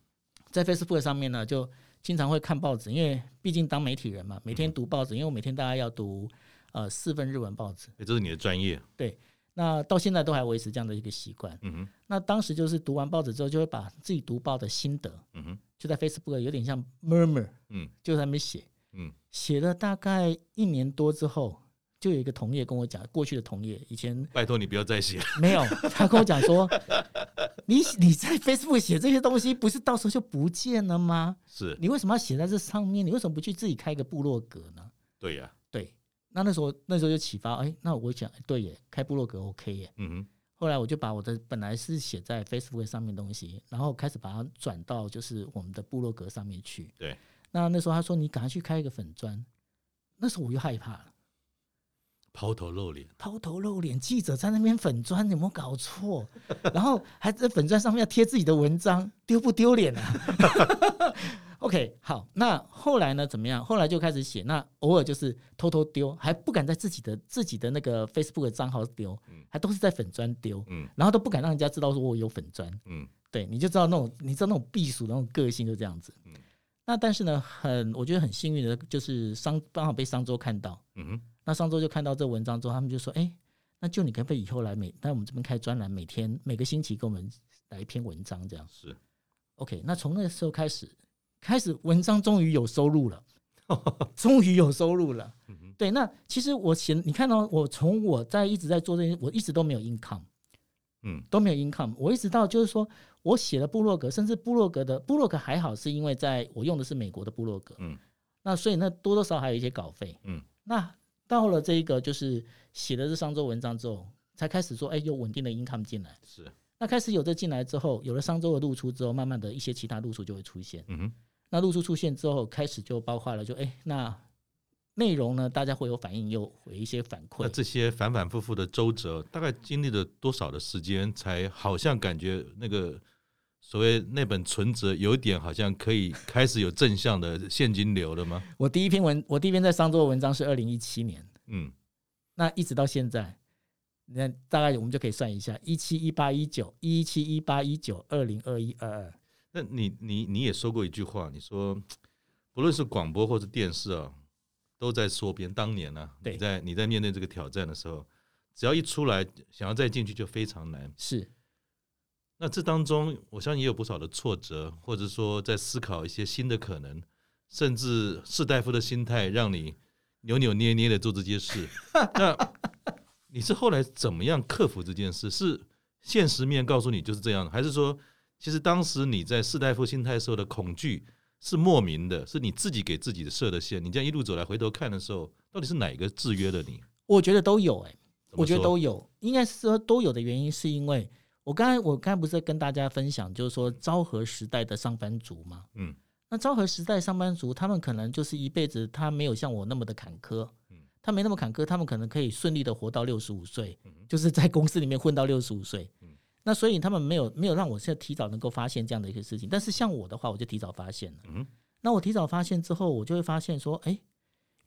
[SPEAKER 1] 在
[SPEAKER 2] Facebook 上面呢，就经常会看报纸，因为毕竟当媒体人嘛，每天读报纸，因为我每天大概要读呃四份日文报纸。
[SPEAKER 1] 这是你的专业。
[SPEAKER 2] 对。那到现在都还维持这样的一个习惯。
[SPEAKER 1] 嗯哼。
[SPEAKER 2] 那当时就是读完报纸之后，就会把自己读报的心得，
[SPEAKER 1] 嗯哼，
[SPEAKER 2] 就在 Facebook 有点像 murmur，
[SPEAKER 1] 嗯，
[SPEAKER 2] 就在那边写，
[SPEAKER 1] 嗯，写
[SPEAKER 2] 了大概一年多之后，就有一个同业跟我讲，过去的同业以前，
[SPEAKER 1] 拜托你不要再写。
[SPEAKER 2] 没有，他跟我讲说，你你在 Facebook 写这些东西，不是到时候就不见了吗？
[SPEAKER 1] 是
[SPEAKER 2] 你为什么要写在这上面？你为什么不去自己开一个部落格呢？
[SPEAKER 1] 对呀、啊。
[SPEAKER 2] 那那时候那时候就启发，哎，那我想，对耶，开部落格 OK 耶。
[SPEAKER 1] 嗯哼。
[SPEAKER 2] 后来我就把我的本来是写在 Facebook 上面的东西，然后开始把它转到就是我们的部落格上面去。
[SPEAKER 1] 对。
[SPEAKER 2] 那那时候他说你赶快去开一个粉砖，那时候我又害怕了。
[SPEAKER 1] 抛头露脸。抛
[SPEAKER 2] 头露脸，记者在那边粉砖有没有搞错？<laughs> 然后还在粉砖上面要贴自己的文章，丢不丢脸啊？<laughs> OK，好，那后来呢？怎么样？后来就开始写，那偶尔就是偷偷丢，还不敢在自己的自己的那个 Facebook 的账号丢，还都是在粉砖丢，嗯，然后都不敢让人家知道说我有粉砖，嗯，对，你就知道那种你知道那种避暑的那种个性就这样子，嗯，那但是呢，很我觉得很幸运的就是商刚好被商周看到，嗯哼，那上周就看到这文章之后，他们就说，哎，那就你可不可以以后来每在我们这边开专栏，每天每个星期给我们来一篇文章这样，
[SPEAKER 1] 是
[SPEAKER 2] ，OK，那从那个时候开始。开始文章终于有收入了，<laughs> 终于有收入了。对，那其实我写，你看到、哦、我从我在一直在做这些，我一直都没有 income，嗯，都没有 income。我一直到就是说我写了部落格，甚至部落格的部落格还好，是因为在我用的是美国的部落格，嗯，那所以那多多少少还有一些稿费，嗯，那到了这一个就是写了这商周文章之后，才开始说，哎，有稳定的 income 进来，
[SPEAKER 1] 是。
[SPEAKER 2] 那开始有这进来之后，有了商周的露出之后，慢慢的一些其他露出就会出现，嗯哼。那露出出现之后，开始就包括了就，就、欸、哎，那内容呢，大家会有反应，又有一些反馈。
[SPEAKER 1] 那这些反反复复的周折，大概经历了多少的时间，才好像感觉那个所谓那本存折有点好像可以开始有正向的现金流了吗？
[SPEAKER 2] 我第一篇文，我第一篇在商周的文章是二零一七年，嗯，那一直到现在，那大概我们就可以算一下，一七一八一九一七一八一九二零二一二二。
[SPEAKER 1] 那你你你也说过一句话，你说不论是广播或者电视啊，都在缩编。当年呢、啊，你在你在面对这个挑战的时候，只要一出来，想要再进去就非常难。
[SPEAKER 2] 是。
[SPEAKER 1] 那这当中，我相信也有不少的挫折，或者说在思考一些新的可能，甚至士大夫的心态让你扭扭捏捏的做这些事。<laughs> 那你是后来怎么样克服这件事？是现实面告诉你就是这样，还是说？其实当时你在士大夫心态时候的恐惧是莫名的，是你自己给自己的设的限。你这样一路走来，回头看的时候，到底是哪个制约了你？
[SPEAKER 2] 我觉得都有、欸，哎，我觉得都有，应该是说都有的原因，是因为我刚才我刚才不是跟大家分享，就是说昭和时代的上班族嘛，嗯，那昭和时代上班族，他们可能就是一辈子他没有像我那么的坎坷，嗯，他没那么坎坷，他们可能可以顺利的活到六十五岁，就是在公司里面混到六十五岁。嗯。那所以他们没有没有让我现在提早能够发现这样的一个事情，但是像我的话，我就提早发现了。嗯，那我提早发现之后，我就会发现说，哎，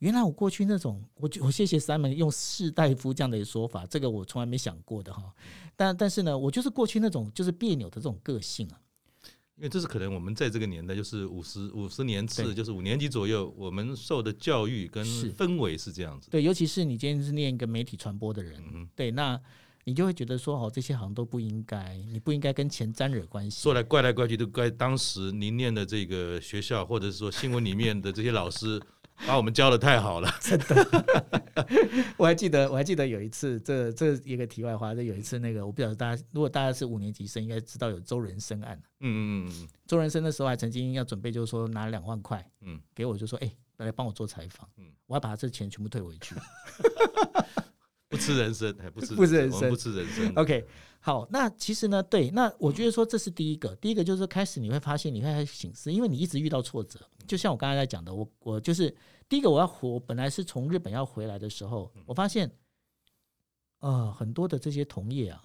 [SPEAKER 2] 原来我过去那种，我我谢谢 Simon 用士大夫这样的说法，这个我从来没想过的哈。但但是呢，我就是过去那种就是别扭的这种个性啊。
[SPEAKER 1] 因为这是可能我们在这个年代，就是五十五十年次，就是五年级左右，我们受的教育跟氛围是这样子。
[SPEAKER 2] 对，尤其是你今天是念一个媒体传播的人，嗯、对那。你就会觉得说，哦，这些好像都不应该，你不应该跟钱沾惹关系。
[SPEAKER 1] 说来怪来怪去，都怪当时您念的这个学校，或者是说新闻里面的这些老师，<laughs> 把我们教的太好了。<laughs>
[SPEAKER 2] 真的，<laughs> 我还记得，我还记得有一次，这这一个题外话，就有一次那个，我不晓得大家，如果大家是五年级生，应该知道有周人生案。嗯嗯嗯。周人生的时候还曾经要准备，就是说拿两万块，嗯，给我就说，哎，来帮我做采访，嗯，我要把他这钱全部退回去。
[SPEAKER 1] 不吃人参，还不吃
[SPEAKER 2] 不吃人参，
[SPEAKER 1] 不吃人参。
[SPEAKER 2] OK，好，那其实呢，对，那我觉得说这是第一个，嗯、第一个就是开始你会发现，你会开始省思，因为你一直遇到挫折，就像我刚才在讲的，我我就是第一个我要活，本来是从日本要回来的时候，我发现，呃，很多的这些同业啊，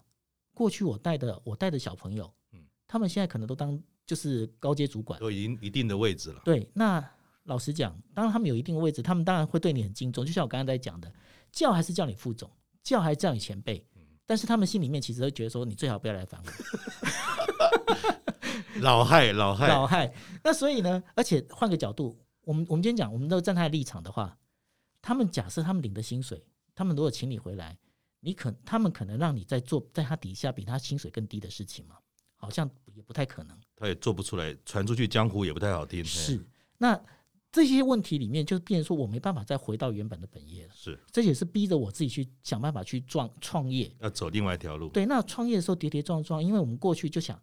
[SPEAKER 2] 过去我带的我带的小朋友，嗯。他们现在可能都当就是高阶主管，
[SPEAKER 1] 都已经一定的位置了。
[SPEAKER 2] 对，那老实讲，当然他们有一定的位置，他们当然会对你很敬重。就像我刚刚在讲的，叫还是叫你副总，叫还是叫你前辈，但是他们心里面其实会觉得说，你最好不要来烦我。<laughs>
[SPEAKER 1] 老害老害
[SPEAKER 2] 老害。那所以呢，而且换个角度，我们我们今天讲，我们都站他的立场的话，他们假设他们领的薪水，他们如果请你回来，你可他们可能让你在做在他底下比他薪水更低的事情吗？好像也不太可能。
[SPEAKER 1] 他也做不出来，传出去江湖也不太好听。
[SPEAKER 2] 是那。这些问题里面，就变成说我没办法再回到原本的本业了。
[SPEAKER 1] 是，
[SPEAKER 2] 这也是逼着我自己去想办法去创创业，
[SPEAKER 1] 要走另外一条路。
[SPEAKER 2] 对，那创业的时候跌跌撞撞，因为我们过去就想，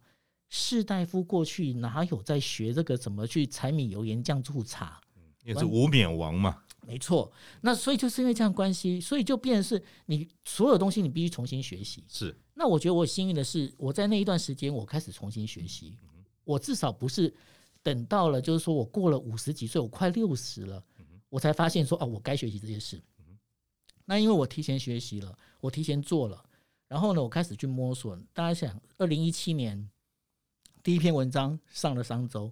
[SPEAKER 2] 士大夫过去哪有在学这个怎么去柴米油盐酱醋茶？
[SPEAKER 1] 也是无冕王嘛。
[SPEAKER 2] 没错，那所以就是因为这样关系，所以就变成是你所有东西你必须重新学习。
[SPEAKER 1] 是，
[SPEAKER 2] 那我觉得我幸运的是，我在那一段时间我开始重新学习，我至少不是。等到了，就是说我过了五十几岁，我快六十了，我才发现说，哦，我该学习这些事。那因为我提前学习了，我提前做了，然后呢，我开始去摸索。大家想，二零一七年第一篇文章上了商周，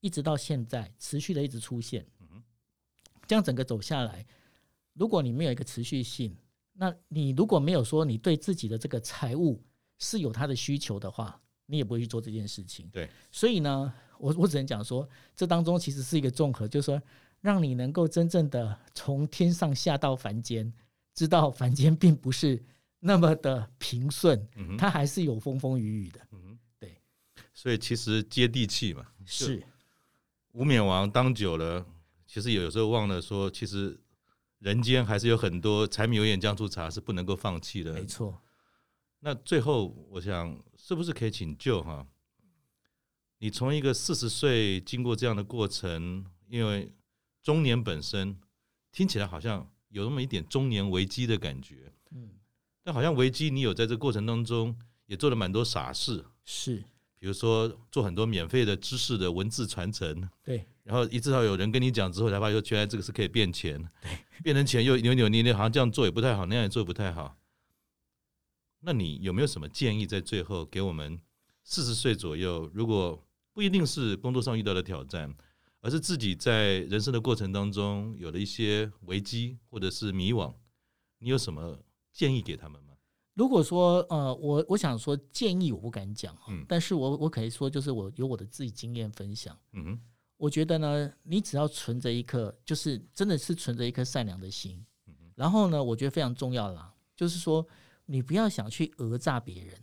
[SPEAKER 2] 一直到现在持续的一直出现。这样整个走下来，如果你没有一个持续性，那你如果没有说你对自己的这个财务是有它的需求的话，你也不会去做这件事情。
[SPEAKER 1] 对，
[SPEAKER 2] 所以呢。我我只能讲说，这当中其实是一个综合，就是说，让你能够真正的从天上下到凡间，知道凡间并不是那么的平顺，它还是有风风雨雨的。嗯，对。
[SPEAKER 1] 所以其实接地气嘛，
[SPEAKER 2] 是
[SPEAKER 1] 无冕王当久了，其实有时候忘了说，其实人间还是有很多柴米油盐酱醋茶是不能够放弃的。
[SPEAKER 2] 没错。
[SPEAKER 1] 那最后，我想是不是可以请教哈？你从一个四十岁经过这样的过程，因为中年本身听起来好像有那么一点中年危机的感觉，嗯，但好像危机你有在这个过程当中也做了蛮多傻事，
[SPEAKER 2] 是，
[SPEAKER 1] 比如说做很多免费的知识的文字传承，
[SPEAKER 2] 对，
[SPEAKER 1] 然后一直到有人跟你讲之后，才发现原来这个是可以变钱，对，变成钱又扭扭捏捏，好像这样做也不太好，那样也做不太好，那你有没有什么建议在最后给我们四十岁左右，如果不一定是工作上遇到的挑战，而是自己在人生的过程当中有了一些危机或者是迷惘。你有什么建议给他们吗？
[SPEAKER 2] 如果说呃，我我想说建议我不敢讲，嗯，但是我我可以说就是我有我的自己经验分享。嗯哼，我觉得呢，你只要存着一颗，就是真的是存着一颗善良的心。嗯，然后呢，我觉得非常重要啦，就是说你不要想去讹诈别人。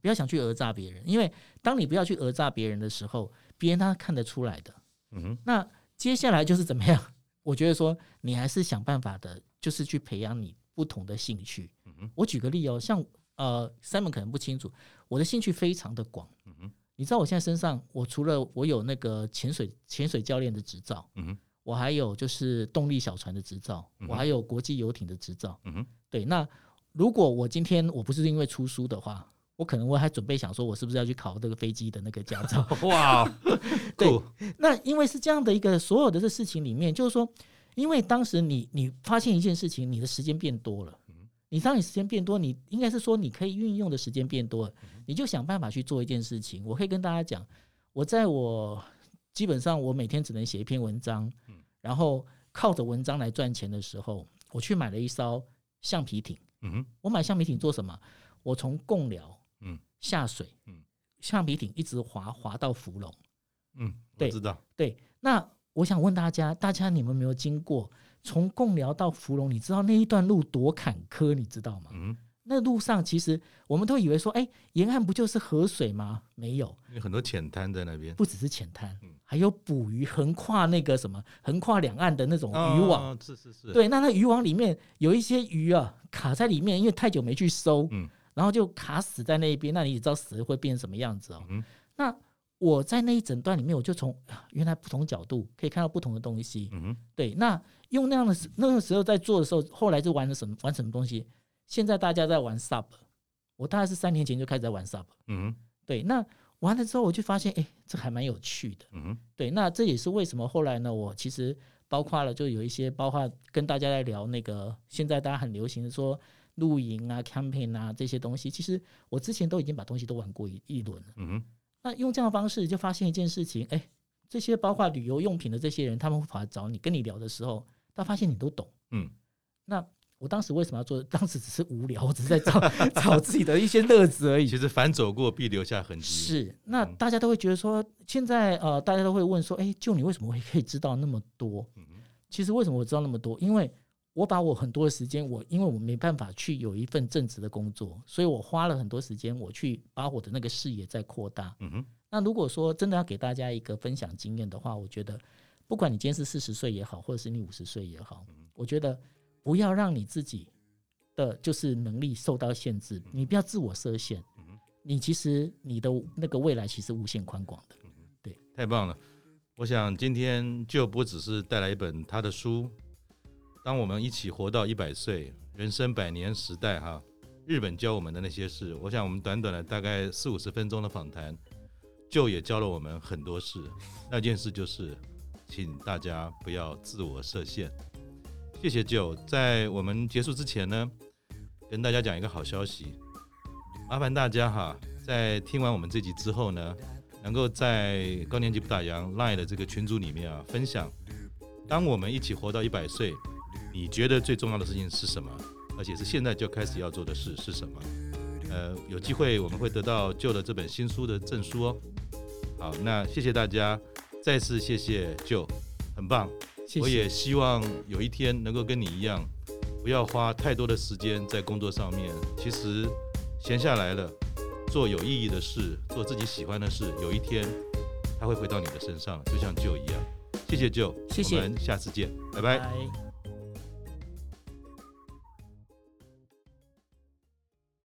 [SPEAKER 2] 不要想去讹诈别人，因为当你不要去讹诈别人的时候，别人他看得出来的。嗯哼。那接下来就是怎么样？<laughs> 我觉得说你还是想办法的，就是去培养你不同的兴趣。嗯哼。我举个例哦，像呃，Simon 可能不清楚，我的兴趣非常的广。嗯哼。你知道我现在身上，我除了我有那个潜水潜水教练的执照，嗯哼，我还有就是动力小船的执照，我还有国际游艇的执照。嗯哼。对，那如果我今天我不是因为出书的话。我可能我还准备想说，我是不是要去考这个飞机的那个驾照？<laughs> 哇，<laughs> 对，那因为是这样的一个所有的这事情里面，就是说，因为当时你你发现一件事情，你的时间变多了，你当你时间变多，你应该是说你可以运用的时间变多了，你就想办法去做一件事情。我可以跟大家讲，我在我基本上我每天只能写一篇文章，然后靠着文章来赚钱的时候，我去买了一艘橡皮艇。嗯，我买橡皮艇做什么？我从贡寮。嗯，下水，嗯，橡皮艇一直滑滑到芙蓉，
[SPEAKER 1] 嗯，对，知道，
[SPEAKER 2] 对。那我想问大家，大家你们没有经过从贡寮到芙蓉？你知道那一段路多坎坷，你知道吗？嗯，那路上其实我们都以为说，哎、欸，沿岸不就是河水吗？没有，
[SPEAKER 1] 有很多浅滩在那边，
[SPEAKER 2] 不只是浅滩，嗯，还有捕鱼横跨那个什么，横跨两岸的那种渔网，
[SPEAKER 1] 哦，是是是，
[SPEAKER 2] 对，那那渔网里面有一些鱼啊卡在里面，因为太久没去收，嗯。然后就卡死在那一边，那你也知道死会变成什么样子哦。嗯、那我在那一整段里面，我就从原来不同角度可以看到不同的东西。嗯、对，那用那样的那个时候在做的时候，后来就玩了什么玩什么东西？现在大家在玩 Sub，我大概是三年前就开始在玩 Sub。嗯，对，那玩了之后我就发现，哎，这还蛮有趣的。嗯，对，那这也是为什么后来呢？我其实包括了就有一些，包括跟大家在聊那个现在大家很流行的说。露营啊，camping 啊，这些东西，其实我之前都已经把东西都玩过一一轮了。嗯哼，那用这样的方式就发现一件事情，哎，这些包括旅游用品的这些人，他们会跑来找你，跟你聊的时候，他发现你都懂。嗯，那我当时为什么要做？<laughs> 当时只是无聊，我只是在找 <laughs> 找自己的一些乐子而已。
[SPEAKER 1] 其实凡走过必留下痕迹。
[SPEAKER 2] 是，那大家都会觉得说，现在呃，大家都会问说，哎，就你为什么会可以知道那么多？嗯，其实为什么我知道那么多？因为我把我很多的时间，我因为我没办法去有一份正职的工作，所以我花了很多时间，我去把我的那个视野再扩大。嗯哼。那如果说真的要给大家一个分享经验的话，我觉得，不管你今天是四十岁也好，或者是你五十岁也好，我觉得不要让你自己的就是能力受到限制，你不要自我设限。你其实你的那个未来其实无限宽广的。对，
[SPEAKER 1] 太棒了。我想今天就不只是带来一本他的书。当我们一起活到一百岁，人生百年时代，哈，日本教我们的那些事，我想我们短短的大概四五十分钟的访谈，就也教了我们很多事。那件事就是，请大家不要自我设限。谢谢就在我们结束之前呢，跟大家讲一个好消息，麻烦大家哈，在听完我们这集之后呢，能够在高年级不打烊 Line 的这个群组里面啊，分享，当我们一起活到一百岁。你觉得最重要的事情是什么？而且是现在就开始要做的事是什么？呃，有机会我们会得到旧的这本新书的证书哦。好，那谢谢大家，再次谢谢旧，很棒。谢谢。我也希望有一天能够跟你一样，不要花太多的时间在工作上面。其实闲下来了，做有意义的事，做自己喜欢的事，有一天它会回到你的身上，就像舅一样。谢谢旧，
[SPEAKER 2] 谢谢。
[SPEAKER 1] 我们下次见，拜拜。
[SPEAKER 2] 拜拜。